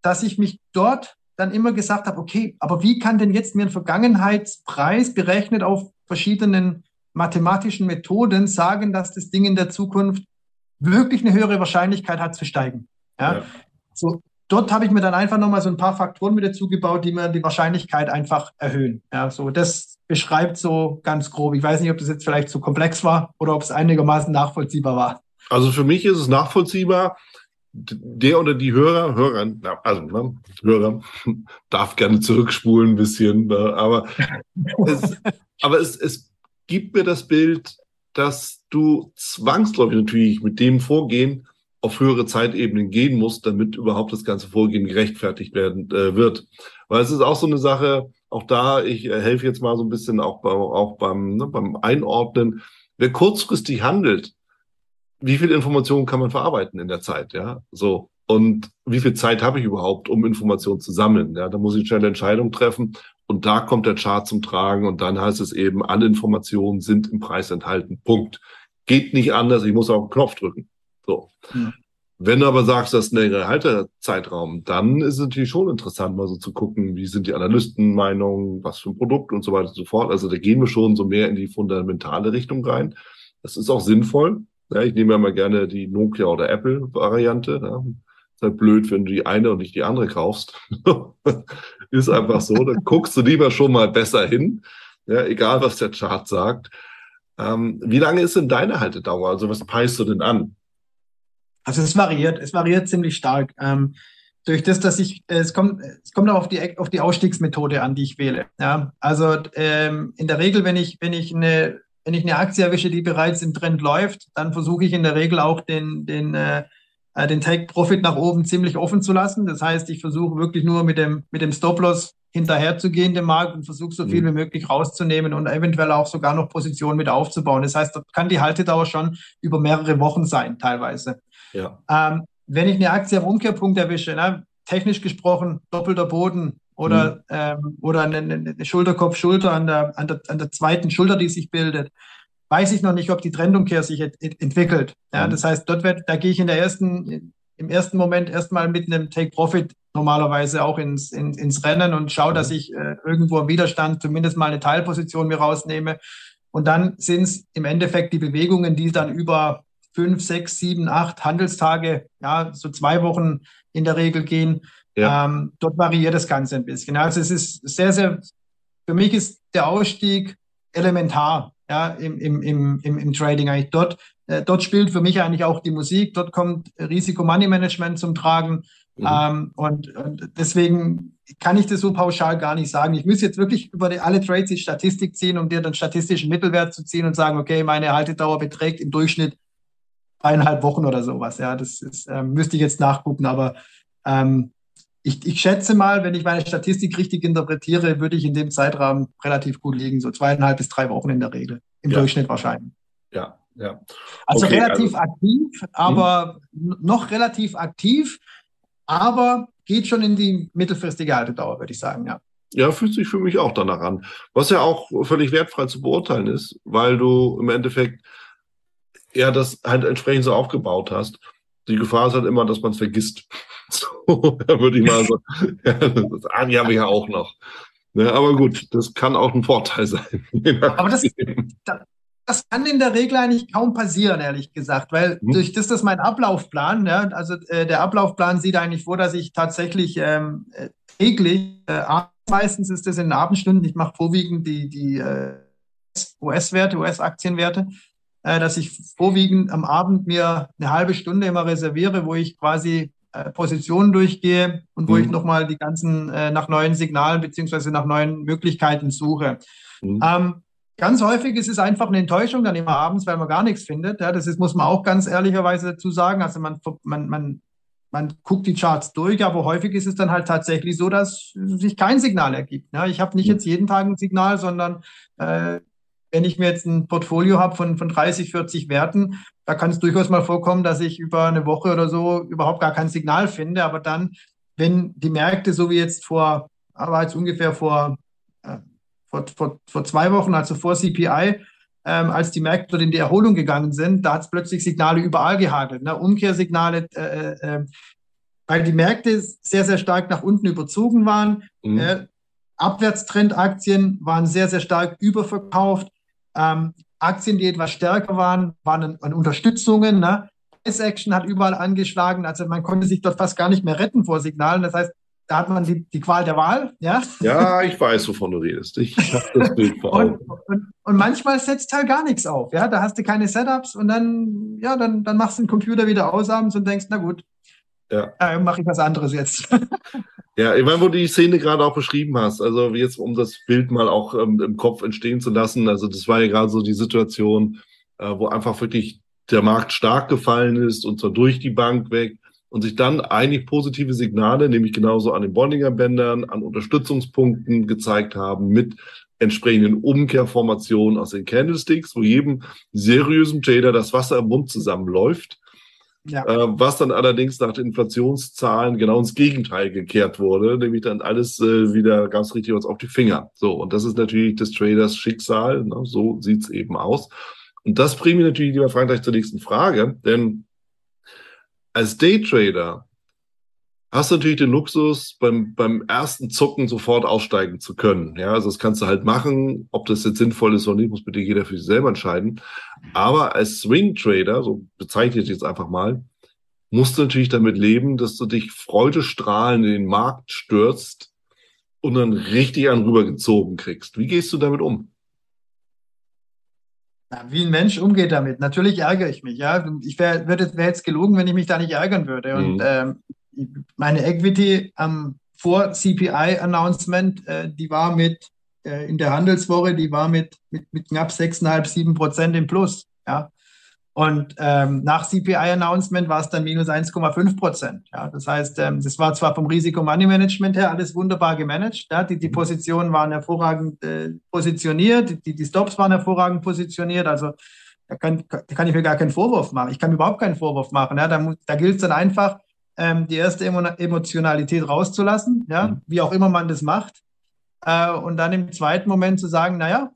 dass ich mich dort dann immer gesagt habe, okay, aber wie kann denn jetzt mir ein Vergangenheitspreis berechnet auf verschiedenen mathematischen Methoden sagen, dass das Ding in der Zukunft wirklich eine höhere Wahrscheinlichkeit hat zu steigen? Ja. ja. So, dort habe ich mir dann einfach nochmal so ein paar Faktoren mit dazu gebaut, die mir die Wahrscheinlichkeit einfach erhöhen. Ja, so das beschreibt so ganz grob. Ich weiß nicht, ob das jetzt vielleicht zu komplex war oder ob es einigermaßen nachvollziehbar war. Also für mich ist es nachvollziehbar. Der oder die Hörer, Hörer, also ne, Hörer, darf gerne zurückspulen ein bisschen, ne, aber, es, aber es, es gibt mir das Bild, dass du zwangsläufig natürlich mit dem Vorgehen auf höhere Zeitebenen gehen muss, damit überhaupt das ganze Vorgehen gerechtfertigt werden äh, wird. Weil es ist auch so eine Sache, auch da, ich äh, helfe jetzt mal so ein bisschen auch, bei, auch beim, ne, beim Einordnen. Wer kurzfristig handelt, wie viel Informationen kann man verarbeiten in der Zeit, ja? So. Und wie viel Zeit habe ich überhaupt, um Informationen zu sammeln? Ja, da muss ich schnell Entscheidungen treffen. Und da kommt der Chart zum Tragen. Und dann heißt es eben, alle Informationen sind im Preis enthalten. Punkt. Geht nicht anders. Ich muss auf den Knopf drücken. So. Mhm. Wenn du aber sagst, das ist ein längerer Haltezeitraum, dann ist es natürlich schon interessant, mal so zu gucken, wie sind die Analystenmeinungen, was für ein Produkt und so weiter und so fort. Also da gehen wir schon so mehr in die fundamentale Richtung rein. Das ist auch sinnvoll. Ja, ich nehme ja mal gerne die Nokia oder Apple Variante. Ja. Ist halt blöd, wenn du die eine und nicht die andere kaufst. ist einfach so. Dann guckst du lieber schon mal besser hin. Ja, egal was der Chart sagt. Ähm, wie lange ist denn deine Haltedauer? Also was peilst du denn an? Also es variiert, es variiert ziemlich stark. Ähm, durch das, dass ich, es kommt, es kommt auch auf die, auf die Ausstiegsmethode an, die ich wähle. Ja, also ähm, in der Regel, wenn ich, wenn ich eine, wenn ich eine Aktie erwische, die bereits im Trend läuft, dann versuche ich in der Regel auch den, den, äh, äh den Take Profit nach oben ziemlich offen zu lassen. Das heißt, ich versuche wirklich nur mit dem, mit dem Stop-Loss hinterher zu gehen dem Markt und versuche so viel mhm. wie möglich rauszunehmen und eventuell auch sogar noch Positionen mit aufzubauen. Das heißt, dort kann die Haltedauer schon über mehrere Wochen sein, teilweise. Ja. Ähm, wenn ich eine Aktie am Umkehrpunkt erwische, ne, technisch gesprochen doppelter Boden oder, mhm. ähm, oder eine, eine Schulterkopf-Schulter an der, an, der, an der zweiten Schulter, die sich bildet, weiß ich noch nicht, ob die Trendumkehr sich ent entwickelt. Ja, mhm. Das heißt, dort wird, da gehe ich in der ersten, im ersten Moment erstmal mit einem Take-Profit normalerweise auch ins, in, ins Rennen und schaue, mhm. dass ich äh, irgendwo im Widerstand zumindest mal eine Teilposition mir rausnehme. Und dann sind es im Endeffekt die Bewegungen, die dann über fünf, sechs, sieben, acht Handelstage, ja, so zwei Wochen in der Regel gehen. Ja. Ähm, dort variiert das Ganze ein bisschen. Also es ist sehr, sehr, für mich ist der Ausstieg elementar, ja, im, im, im, im, Trading eigentlich. Dort, äh, dort spielt für mich eigentlich auch die Musik. Dort kommt Risiko-Money-Management zum Tragen. Mhm. Ähm, und, und deswegen kann ich das so pauschal gar nicht sagen. Ich muss jetzt wirklich über die, alle Trades die Statistik ziehen, um dir den statistischen Mittelwert zu ziehen und sagen, okay, meine Haltedauer beträgt im Durchschnitt eineinhalb Wochen oder sowas. Ja, das ist, ähm, müsste ich jetzt nachgucken, aber ähm, ich, ich schätze mal, wenn ich meine Statistik richtig interpretiere, würde ich in dem Zeitrahmen relativ gut liegen, so zweieinhalb bis drei Wochen in der Regel, im ja. Durchschnitt wahrscheinlich. Ja, ja. Also okay, relativ also, aktiv, aber mh. noch relativ aktiv, aber geht schon in die mittelfristige Haltedauer, würde ich sagen, ja. Ja, fühlt sich für mich auch danach an. Was ja auch völlig wertfrei zu beurteilen ist, weil du im Endeffekt ja das halt entsprechend so aufgebaut hast. Die Gefahr ist halt immer, dass man es vergisst. So, würde ich mal sagen, ja, das ah, die habe ich ja auch noch. Ja, ne, aber gut, das kann auch ein Vorteil sein. aber das, das kann in der Regel eigentlich kaum passieren, ehrlich gesagt, weil hm. durch das, dass mein Ablaufplan, ja, also äh, der Ablaufplan sieht eigentlich vor, dass ich tatsächlich ähm, äh, täglich, äh, meistens ist das in den Abendstunden, ich mache vorwiegend die, die äh, US-Werte, US-Aktienwerte, äh, dass ich vorwiegend am Abend mir eine halbe Stunde immer reserviere, wo ich quasi Positionen durchgehe und wo mhm. ich nochmal die ganzen äh, nach neuen Signalen beziehungsweise nach neuen Möglichkeiten suche. Mhm. Ähm, ganz häufig ist es einfach eine Enttäuschung dann immer abends, weil man gar nichts findet. Ja, das ist, muss man auch ganz ehrlicherweise dazu sagen. Also man, man, man, man guckt die Charts durch, aber häufig ist es dann halt tatsächlich so, dass sich kein Signal ergibt. Ja, ich habe nicht mhm. jetzt jeden Tag ein Signal, sondern äh, wenn ich mir jetzt ein Portfolio habe von, von 30, 40 Werten, da kann es durchaus mal vorkommen, dass ich über eine Woche oder so überhaupt gar kein Signal finde. Aber dann, wenn die Märkte, so wie jetzt vor, aber jetzt ungefähr vor, äh, vor, vor, vor zwei Wochen, also vor CPI, ähm, als die Märkte dort in die Erholung gegangen sind, da hat es plötzlich Signale überall gehagelt. Ne? Umkehrsignale, äh, äh, weil die Märkte sehr, sehr stark nach unten überzogen waren. Mhm. Äh, Abwärtstrendaktien waren sehr, sehr stark überverkauft. Ähm, Aktien, die etwas stärker waren, waren an, Unterstützungen. Ne? Price Action hat überall angeschlagen. Also man konnte sich dort fast gar nicht mehr retten vor Signalen. Das heißt, da hat man die, die Qual der Wahl. Ja, ja ich weiß, wovon du redest. Ich habe das Bild vor Augen. Und, und, und, manchmal setzt halt gar nichts auf. Ja, da hast du keine Setups und dann, ja, dann, dann machst du den Computer wieder aus abends und denkst, na gut, ja. äh, mache ich was anderes jetzt. Ja, ich meine, wo du die Szene gerade auch beschrieben hast, also jetzt um das Bild mal auch ähm, im Kopf entstehen zu lassen, also das war ja gerade so die Situation, äh, wo einfach wirklich der Markt stark gefallen ist und zwar durch die Bank weg und sich dann eigentlich positive Signale, nämlich genauso an den Bollinger Bändern, an Unterstützungspunkten gezeigt haben mit entsprechenden Umkehrformationen aus den Candlesticks, wo jedem seriösen Trader das Wasser im Mund zusammenläuft. Ja. Äh, was dann allerdings nach den Inflationszahlen genau ins Gegenteil gekehrt wurde, nämlich dann alles äh, wieder ganz richtig uns auf die Finger. So, und das ist natürlich des Traders Schicksal, ne? so sieht's eben aus. Und das bringt mich natürlich, lieber Frank, gleich zur nächsten Frage, denn als Daytrader hast du natürlich den Luxus, beim, beim ersten Zucken sofort aussteigen zu können. Ja, also das kannst du halt machen. Ob das jetzt sinnvoll ist oder nicht, muss bitte jeder für sich selber entscheiden. Aber als Swing Trader, so bezeichne ich jetzt einfach mal, musst du natürlich damit leben, dass du dich freudestrahlend in den Markt stürzt und dann richtig an rübergezogen kriegst. Wie gehst du damit um? wie ein Mensch umgeht damit. Natürlich ärgere ich mich. Ja, ich wäre wär jetzt gelogen, wenn ich mich da nicht ärgern würde. Und mhm. ähm, meine Equity am vor CPI-Announcement, äh, die war mit äh, in der Handelswoche, die war mit, mit, mit knapp 6,5, 7 Prozent im Plus. Ja. Und ähm, nach CPI-Announcement war es dann minus 1,5 Prozent. Ja. Das heißt, ähm, das war zwar vom Risiko-Money-Management her alles wunderbar gemanagt. Ja. Die, die Positionen waren hervorragend äh, positioniert, die, die Stops waren hervorragend positioniert. Also da kann, da kann ich mir gar keinen Vorwurf machen. Ich kann mir überhaupt keinen Vorwurf machen. Ja. Da, da gilt es dann einfach, ähm, die erste Emotionalität rauszulassen, ja, mhm. wie auch immer man das macht. Äh, und dann im zweiten Moment zu sagen, naja,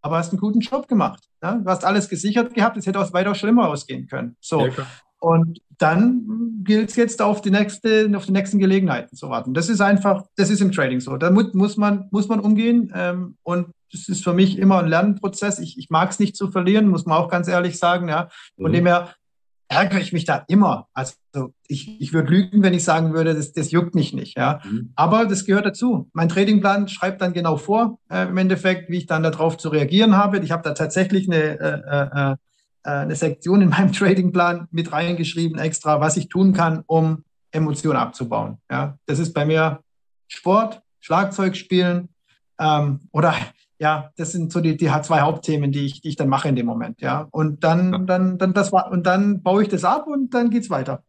aber hast einen guten Job gemacht. Ja? Du hast alles gesichert gehabt, es hätte auch weiter schlimmer ausgehen können. So. Ja, und dann gilt es jetzt auf die, nächste, auf die nächsten Gelegenheiten zu warten. Das ist einfach, das ist im Trading so. Damit muss man, muss man umgehen. Ähm, und das ist für mich immer ein Lernprozess. Ich, ich mag es nicht zu verlieren, muss man auch ganz ehrlich sagen. Ja. Von mhm. dem her ärgere ich mich da immer. Also ich, ich würde lügen, wenn ich sagen würde, das, das juckt mich nicht. Ja. Mhm. Aber das gehört dazu. Mein Tradingplan schreibt dann genau vor, äh, im Endeffekt, wie ich dann darauf zu reagieren habe. Ich habe da tatsächlich eine, äh, äh, äh eine Sektion in meinem Tradingplan mit reingeschrieben, extra, was ich tun kann, um Emotionen abzubauen. Ja. Das ist bei mir Sport, Schlagzeug spielen ähm, oder ja, das sind so die, die zwei Hauptthemen, die ich, die ich dann mache in dem Moment, ja. Und dann, ja. dann, dann, das war, und dann baue ich das ab und dann geht's weiter.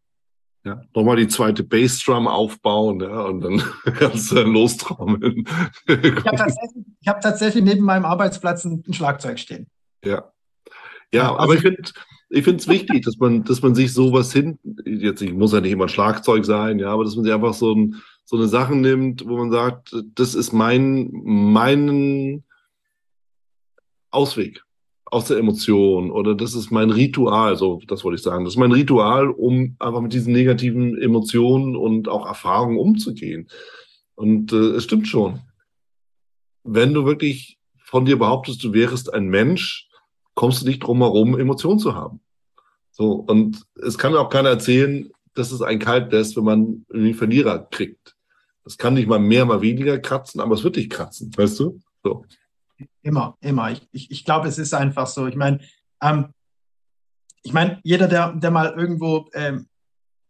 Ja, nochmal die zweite Bassdrum aufbauen, ja, und dann kannst du lostrommeln. ich habe tatsächlich, hab tatsächlich neben meinem Arbeitsplatz ein, ein Schlagzeug stehen. Ja. Ja, also aber ich finde, ich finde es wichtig, dass man, dass man sich sowas hin, jetzt ich muss ja nicht immer ein Schlagzeug sein, ja, aber dass man sich einfach so, ein, so eine Sache nimmt, wo man sagt, das ist mein, mein, Ausweg aus der Emotion oder das ist mein Ritual, so das wollte ich sagen. Das ist mein Ritual, um einfach mit diesen negativen Emotionen und auch Erfahrungen umzugehen. Und äh, es stimmt schon. Wenn du wirklich von dir behauptest, du wärst ein Mensch, kommst du nicht drum herum, Emotionen zu haben. So, und es kann auch keiner erzählen, dass es ein Kalt lässt, wenn man einen Verlierer kriegt. Das kann nicht mal mehr, mal weniger kratzen, aber es wird dich kratzen, weißt du? So. Immer, immer. Ich, ich, ich glaube, es ist einfach so. Ich meine, ähm, ich meine, jeder, der, der mal irgendwo ähm,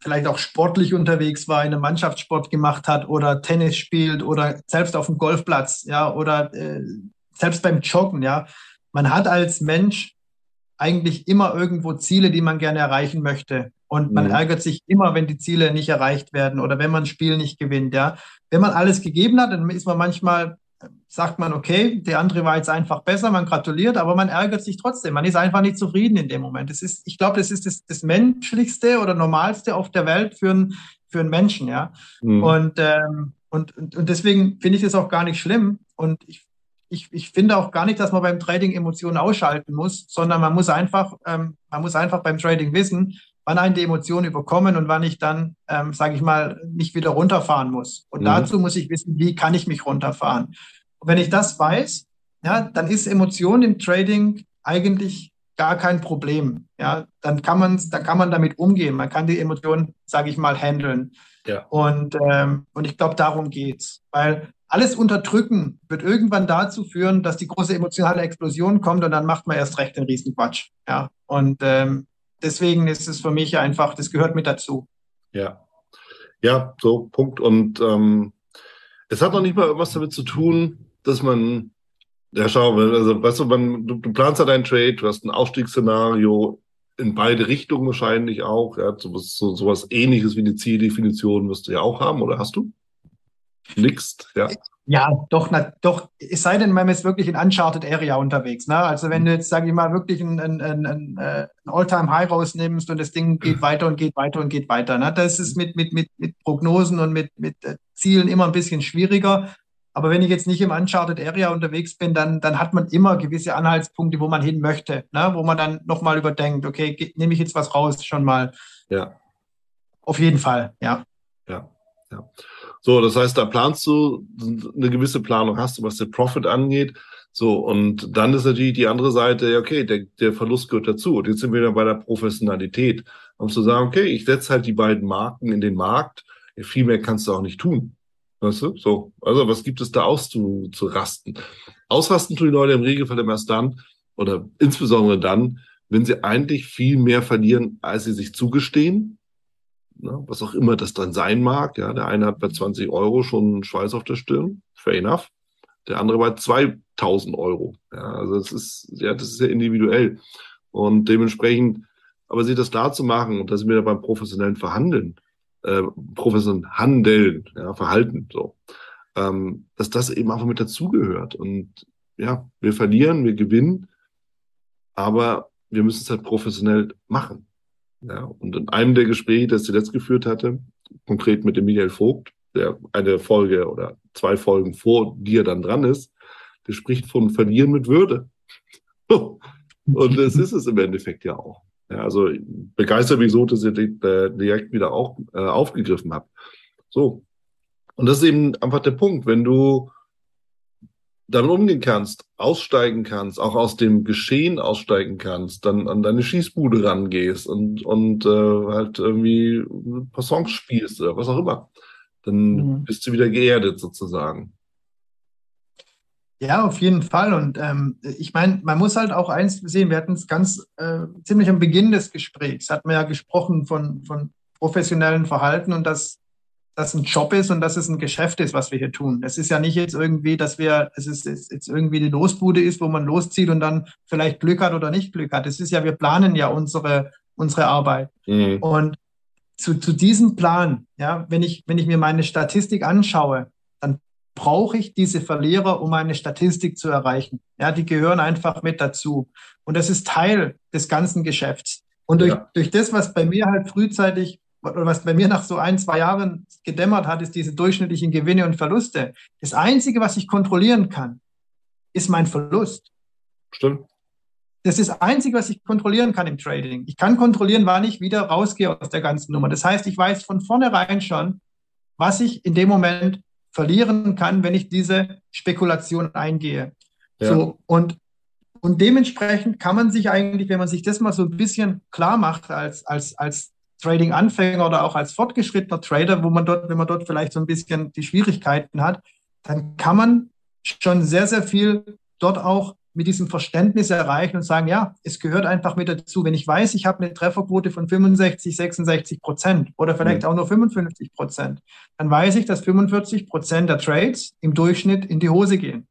vielleicht auch sportlich unterwegs war, in einem Mannschaftssport gemacht hat oder Tennis spielt oder selbst auf dem Golfplatz, ja, oder äh, selbst beim Joggen, ja. Man hat als Mensch eigentlich immer irgendwo Ziele, die man gerne erreichen möchte. Und man mhm. ärgert sich immer, wenn die Ziele nicht erreicht werden oder wenn man ein Spiel nicht gewinnt, ja. Wenn man alles gegeben hat, dann ist man manchmal sagt man, okay, der andere war jetzt einfach besser, man gratuliert, aber man ärgert sich trotzdem. Man ist einfach nicht zufrieden in dem Moment. Das ist, ich glaube, das ist das, das Menschlichste oder Normalste auf der Welt für einen, für einen Menschen, ja. Mhm. Und, ähm, und, und, und deswegen finde ich das auch gar nicht schlimm. Und ich, ich, ich finde auch gar nicht, dass man beim Trading Emotionen ausschalten muss, sondern man muss einfach, ähm, man muss einfach beim Trading wissen, wann einen die Emotionen überkommen und wann ich dann, ähm, sage ich mal, mich wieder runterfahren muss. Und mhm. dazu muss ich wissen, wie kann ich mich runterfahren. Und wenn ich das weiß, ja, dann ist Emotion im Trading eigentlich gar kein Problem. Ja, dann kann man, dann kann man damit umgehen. Man kann die Emotionen, sage ich mal, handeln. Ja. Und, ähm, und ich glaube, darum geht's, weil alles Unterdrücken wird irgendwann dazu führen, dass die große emotionale Explosion kommt und dann macht man erst recht den Riesenquatsch. Ja, und ähm, deswegen ist es für mich einfach, das gehört mit dazu. Ja, ja, so Punkt. Und ähm, es hat noch nicht mal irgendwas damit zu tun, dass man ja, schau, also weißt du, man, du, du planst ja deinen Trade, du hast ein Ausstiegsszenario in beide Richtungen wahrscheinlich auch. Ja, sowas, so, sowas ähnliches wie die Zieldefinition wirst du ja auch haben, oder hast du? Nix, ja. Ja, doch, na, doch, es sei denn, man ist wirklich in Uncharted Area unterwegs. Ne? Also wenn du jetzt, sage ich mal, wirklich ein, ein, ein, ein äh, All-Time-High rausnimmst und das Ding geht weiter und geht weiter und geht weiter. Ne? Das ist mit, mit, mit, mit Prognosen und mit, mit äh, Zielen immer ein bisschen schwieriger. Aber wenn ich jetzt nicht im Uncharted Area unterwegs bin, dann, dann hat man immer gewisse Anhaltspunkte, wo man hin möchte, ne? wo man dann nochmal überdenkt, okay, nehme ich jetzt was raus schon mal. Ja. Auf jeden Fall, ja. Ja, ja. So, das heißt, da planst du eine gewisse Planung hast du, was der Profit angeht. So, und dann ist natürlich die andere Seite, okay, der, der Verlust gehört dazu. Und jetzt sind wir wieder bei der Professionalität. Um zu sagen, okay, ich setze halt die beiden Marken in den Markt. Viel mehr kannst du auch nicht tun. Weißt du? So. Also, was gibt es da auszurasten? Ausrasten tun die Leute im Regelfall immer erst dann oder insbesondere dann, wenn sie eigentlich viel mehr verlieren, als sie sich zugestehen. Ne? Was auch immer das dann sein mag. Ja, der eine hat bei 20 Euro schon Schweiß auf der Stirn. Fair enough. Der andere bei 2000 Euro. Ja, also das ist, ja, das ist ja individuell. Und dementsprechend, aber sich das klar zu machen, und da sind wir beim professionellen Verhandeln, äh, professionellen Handeln, ja, Verhalten, so, ähm, dass das eben einfach mit dazugehört. Und ja, wir verlieren, wir gewinnen, aber wir müssen es halt professionell machen. Ja, und in einem der Gespräche, das ich zuletzt geführt hatte, konkret mit dem Michael Vogt, der eine Folge oder zwei Folgen vor dir dann dran ist, der spricht von Verlieren mit Würde. und das ist es im Endeffekt ja auch. Ja, also begeistert mich so, dass ihr äh, direkt wieder auch äh, aufgegriffen habt. So. Und das ist eben einfach der Punkt. Wenn du damit umgehen kannst, aussteigen kannst, auch aus dem Geschehen aussteigen kannst, dann an deine Schießbude rangehst und, und äh, halt irgendwie ein paar Songs spielst oder was auch immer, dann mhm. bist du wieder geerdet sozusagen. Ja, auf jeden Fall. Und ähm, ich meine, man muss halt auch eins sehen, wir hatten es ganz äh, ziemlich am Beginn des Gesprächs, hat man ja gesprochen von, von professionellen Verhalten und dass das ein Job ist und dass es ein Geschäft ist, was wir hier tun. Es ist ja nicht jetzt irgendwie, dass wir, es ist jetzt irgendwie die Losbude ist, wo man loszieht und dann vielleicht Glück hat oder nicht Glück hat. Es ist ja, wir planen ja unsere, unsere Arbeit. Mhm. Und zu, zu diesem Plan, ja, wenn ich, wenn ich mir meine Statistik anschaue, brauche ich diese Verlierer, um eine Statistik zu erreichen. Ja, die gehören einfach mit dazu. Und das ist Teil des ganzen Geschäfts. Und durch, ja. durch das, was bei mir halt frühzeitig oder was bei mir nach so ein, zwei Jahren gedämmert hat, ist diese durchschnittlichen Gewinne und Verluste. Das Einzige, was ich kontrollieren kann, ist mein Verlust. Stimmt. Das ist das Einzige, was ich kontrollieren kann im Trading. Ich kann kontrollieren, wann ich wieder rausgehe aus der ganzen Nummer. Das heißt, ich weiß von vornherein schon, was ich in dem Moment verlieren kann, wenn ich diese Spekulation eingehe. Ja. So, und, und dementsprechend kann man sich eigentlich, wenn man sich das mal so ein bisschen klar macht als, als, als Trading-Anfänger oder auch als fortgeschrittener Trader, wo man dort, wenn man dort vielleicht so ein bisschen die Schwierigkeiten hat, dann kann man schon sehr, sehr viel dort auch mit diesem Verständnis erreichen und sagen, ja, es gehört einfach mit dazu. Wenn ich weiß, ich habe eine Trefferquote von 65, 66 Prozent oder vielleicht mhm. auch nur 55 Prozent, dann weiß ich, dass 45 Prozent der Trades im Durchschnitt in die Hose gehen.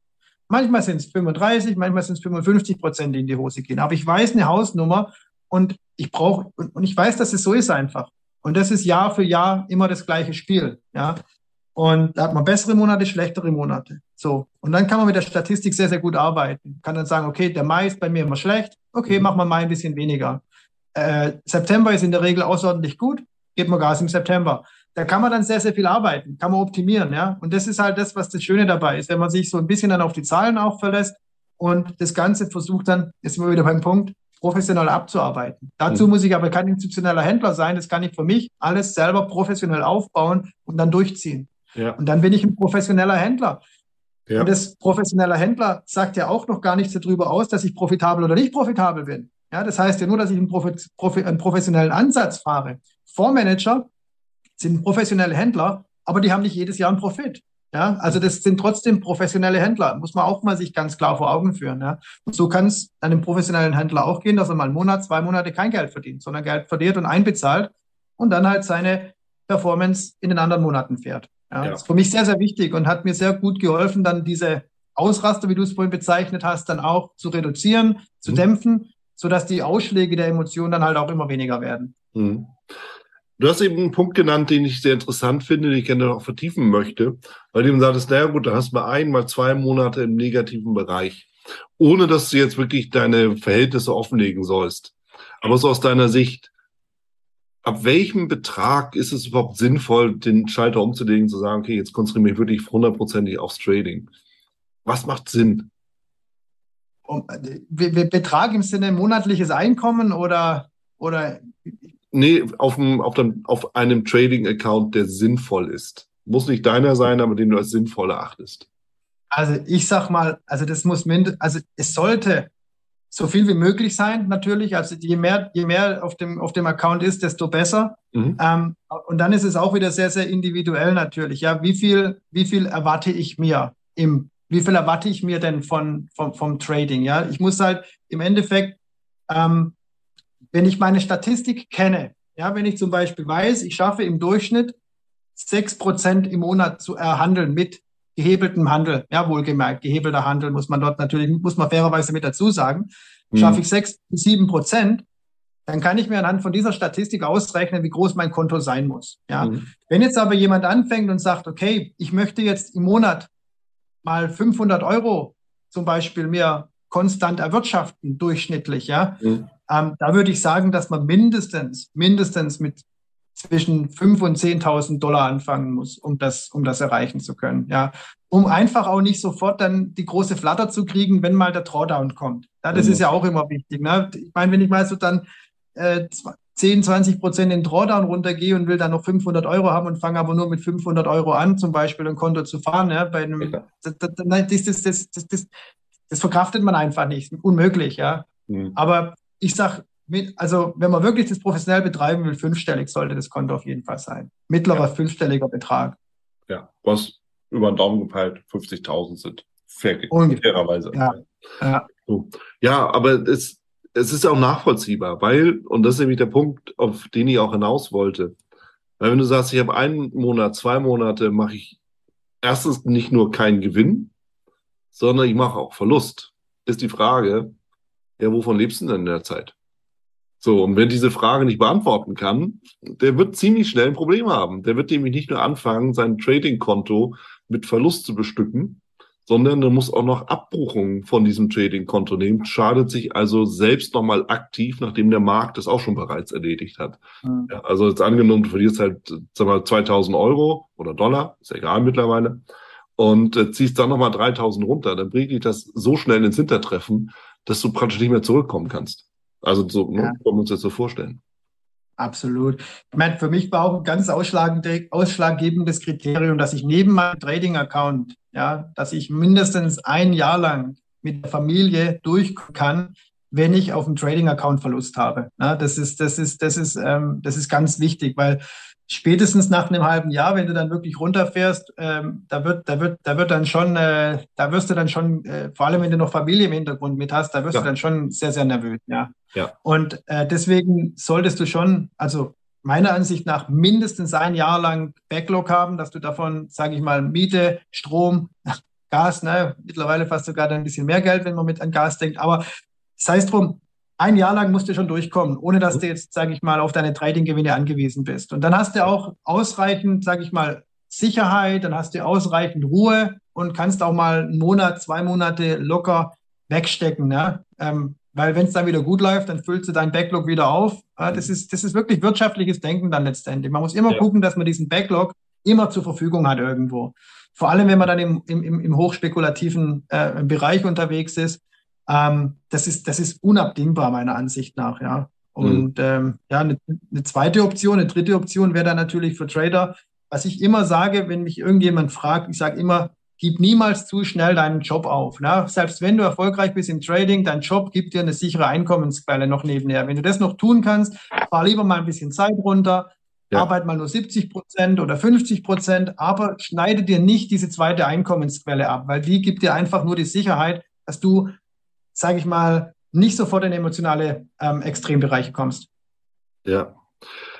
Manchmal sind es 35, manchmal sind es 55 Prozent, die in die Hose gehen. Aber ich weiß eine Hausnummer und ich brauche, und ich weiß, dass es so ist einfach. Und das ist Jahr für Jahr immer das gleiche Spiel. Ja. Und da hat man bessere Monate, schlechtere Monate. So. Und dann kann man mit der Statistik sehr, sehr gut arbeiten. Kann dann sagen, okay, der Mai ist bei mir immer schlecht. Okay, mhm. machen wir Mai ein bisschen weniger. Äh, September ist in der Regel außerordentlich gut. Geht man Gas im September. Da kann man dann sehr, sehr viel arbeiten. Kann man optimieren, ja. Und das ist halt das, was das Schöne dabei ist. Wenn man sich so ein bisschen dann auf die Zahlen auch verlässt und das Ganze versucht dann, jetzt sind wir wieder beim Punkt, professionell abzuarbeiten. Dazu mhm. muss ich aber kein institutioneller Händler sein. Das kann ich für mich alles selber professionell aufbauen und dann durchziehen. Ja. Und dann bin ich ein professioneller Händler. Ja. Und das professioneller Händler sagt ja auch noch gar nichts darüber aus, dass ich profitabel oder nicht profitabel bin. Ja, das heißt ja nur, dass ich einen, Profi Profi einen professionellen Ansatz fahre. Fondsmanager sind professionelle Händler, aber die haben nicht jedes Jahr einen Profit. Ja, also das sind trotzdem professionelle Händler, muss man auch mal sich ganz klar vor Augen führen. Ja. Und so kann es einem professionellen Händler auch gehen, dass er mal einen Monat, zwei Monate kein Geld verdient, sondern Geld verdient und einbezahlt und dann halt seine Performance in den anderen Monaten fährt. Ja, ja. Das ist für mich sehr, sehr wichtig und hat mir sehr gut geholfen, dann diese Ausraster, wie du es vorhin bezeichnet hast, dann auch zu reduzieren, zu mhm. dämpfen, sodass die Ausschläge der Emotionen dann halt auch immer weniger werden. Mhm. Du hast eben einen Punkt genannt, den ich sehr interessant finde, den ich gerne noch vertiefen möchte, weil du eben sagtest, naja gut, da hast du mal ein, mal zwei Monate im negativen Bereich, ohne dass du jetzt wirklich deine Verhältnisse offenlegen sollst. Aber so aus deiner Sicht, ab welchem Betrag ist es überhaupt sinnvoll, den Schalter umzulegen, zu sagen, okay, jetzt konzentriere ich mich wirklich hundertprozentig aufs Trading? Was macht Sinn? Betrag im Sinne monatliches Einkommen oder, oder? Nee, auf, dem, auf, dem, auf einem Trading-Account, der sinnvoll ist. Muss nicht deiner sein, aber den du als sinnvoll erachtest. Also ich sag mal, also das muss mindestens, also es sollte so viel wie möglich sein, natürlich. Also je mehr, je mehr auf dem, auf dem Account ist, desto besser. Mhm. Ähm, und dann ist es auch wieder sehr, sehr individuell natürlich. Ja, wie viel, wie viel erwarte ich mir im, wie viel erwarte ich mir denn von, vom, vom Trading? Ja, ich muss halt im Endeffekt, ähm, wenn ich meine Statistik kenne, ja, wenn ich zum Beispiel weiß, ich schaffe im Durchschnitt sechs Prozent im Monat zu erhandeln mit gehebeltem Handel, ja, wohlgemerkt, gehebelter Handel muss man dort natürlich, muss man fairerweise mit dazu sagen, mhm. schaffe ich sechs bis sieben Prozent, dann kann ich mir anhand von dieser Statistik ausrechnen, wie groß mein Konto sein muss. Ja. Mhm. Wenn jetzt aber jemand anfängt und sagt, okay, ich möchte jetzt im Monat mal 500 Euro zum Beispiel mir konstant erwirtschaften, durchschnittlich, ja, mhm. ähm, da würde ich sagen, dass man mindestens, mindestens mit zwischen 5.000 und 10.000 Dollar anfangen muss, um das, um das erreichen zu können. Ja, um einfach auch nicht sofort dann die große Flatter zu kriegen, wenn mal der Drawdown kommt. Ja, das mhm. ist ja auch immer wichtig. Ne? Ich meine, wenn ich mal so dann äh, 10, 20 Prozent in Drawdown runtergehe und will dann noch 500 Euro haben und fange aber nur mit 500 Euro an, zum Beispiel ein Konto zu fahren, ja, bei einem, ja. das, das, das, das, verkraftet man einfach nicht, unmöglich, ja. Mhm. Aber ich sage, mit, also wenn man wirklich das professionell betreiben will, fünfstellig sollte das Konto auf jeden Fall sein. Mittlerer ja. fünfstelliger Betrag. Ja, was über den Daumen gepeilt 50.000 sind. Fair, fairerweise. Ja. Ja. So. ja, aber es, es ist auch nachvollziehbar, weil, und das ist nämlich der Punkt, auf den ich auch hinaus wollte, weil wenn du sagst, ich habe einen Monat, zwei Monate, mache ich erstens nicht nur keinen Gewinn, sondern ich mache auch Verlust, ist die Frage, ja, wovon lebst du denn in der Zeit? So, und wenn diese Frage nicht beantworten kann, der wird ziemlich schnell ein Problem haben. Der wird nämlich nicht nur anfangen, sein Trading-Konto mit Verlust zu bestücken, sondern er muss auch noch Abbuchungen von diesem Trading-Konto nehmen, schadet sich also selbst nochmal aktiv, nachdem der Markt das auch schon bereits erledigt hat. Mhm. Ja, also jetzt angenommen, du verlierst halt, sag mal, 2000 Euro oder Dollar, ist ja egal mittlerweile, und äh, ziehst dann nochmal 3000 runter, dann bringt dich das so schnell ins Hintertreffen, dass du praktisch nicht mehr zurückkommen kannst. Also so ne, ja. können wir uns das so vorstellen. Absolut. Ich meine, für mich war auch ein ganz ausschlaggebendes Kriterium, dass ich neben meinem Trading-Account, ja, dass ich mindestens ein Jahr lang mit der Familie durch kann, wenn ich auf dem Trading-Account Verlust habe. Ja, das ist, das ist, das ist, ähm, das ist ganz wichtig, weil spätestens nach einem halben Jahr, wenn du dann wirklich runterfährst, ähm, da wird, da wird, da wird dann schon, äh, da wirst du dann schon, äh, vor allem wenn du noch Familie im Hintergrund mit hast, da wirst ja. du dann schon sehr, sehr nervös, ja. ja. Und äh, deswegen solltest du schon, also meiner Ansicht nach mindestens ein Jahr lang Backlog haben, dass du davon, sage ich mal, Miete, Strom, Gas, ne, mittlerweile fast sogar ein bisschen mehr Geld, wenn man mit an Gas denkt, aber das heißt drum, ein Jahr lang musst du schon durchkommen, ohne dass du jetzt, sage ich mal, auf deine Trading-Gewinne angewiesen bist. Und dann hast du auch ausreichend, sage ich mal, Sicherheit, dann hast du ausreichend Ruhe und kannst auch mal einen Monat, zwei Monate locker wegstecken. Ne? Ähm, weil wenn es dann wieder gut läuft, dann füllst du deinen Backlog wieder auf. Ja, das, ist, das ist wirklich wirtschaftliches Denken dann letztendlich. Man muss immer ja. gucken, dass man diesen Backlog immer zur Verfügung hat irgendwo. Vor allem, wenn man dann im, im, im hochspekulativen äh, Bereich unterwegs ist, Ähm, das, ist, das ist unabdingbar meiner Ansicht nach, ja. Und mhm. ähm, ja, eine, eine zweite Option, eine dritte Option wäre dann natürlich für Trader, was ich immer sage, wenn mich irgendjemand fragt, ich sage immer, gib niemals zu schnell deinen Job auf. Ne? Selbst wenn du erfolgreich bist im Trading, dein Job gibt dir eine sichere Einkommensquelle noch nebenher. Wenn du das noch tun kannst, fahr lieber mal ein bisschen Zeit runter, ja. arbeit mal nur 70 Prozent oder 50 Prozent, aber schneide dir nicht diese zweite Einkommensquelle ab, weil die gibt dir einfach nur die Sicherheit, dass du, sage ich mal, nicht sofort in emotionale ähm, Extrembereiche kommst. Ja.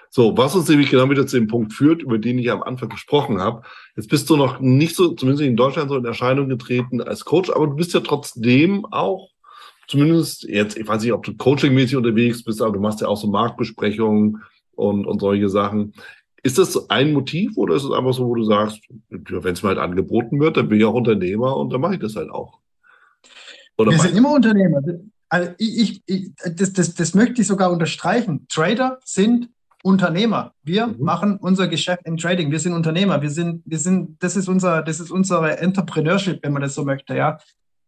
So, was uns nämlich genau wieder zu dem Punkt führt, über den ich am Anfang gesprochen habe. Jetzt bist du noch nicht so, zumindest in Deutschland, so in Erscheinung getreten als Coach, aber du bist ja trotzdem auch, zumindest jetzt, ich weiß nicht, ob du coachingmäßig unterwegs bist, aber du machst ja auch so Marktbesprechungen und, und solche Sachen. Ist das ein Motiv oder ist es einfach so, wo du sagst, wenn es mir halt angeboten wird, dann bin ich auch Unternehmer und dann mache ich das halt auch? Oder Wir sind immer Unternehmer. Also ich, ich, das, das, das möchte ich sogar unterstreichen. Trader sind Unternehmer. Wir mhm. machen unser Geschäft im Trading. Wir sind Unternehmer. Wir sind, wir sind, das ist unser, das ist unsere Entrepreneurship, wenn man das so möchte, ja.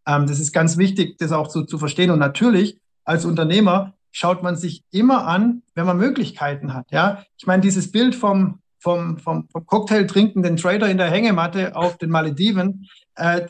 Ähm, das ist ganz wichtig, das auch so zu verstehen. Und natürlich, als Unternehmer schaut man sich immer an, wenn man Möglichkeiten hat, ja. Ich meine, dieses Bild vom, vom, vom, vom Cocktail trinkenden Trader in der Hängematte auf den Malediven, äh,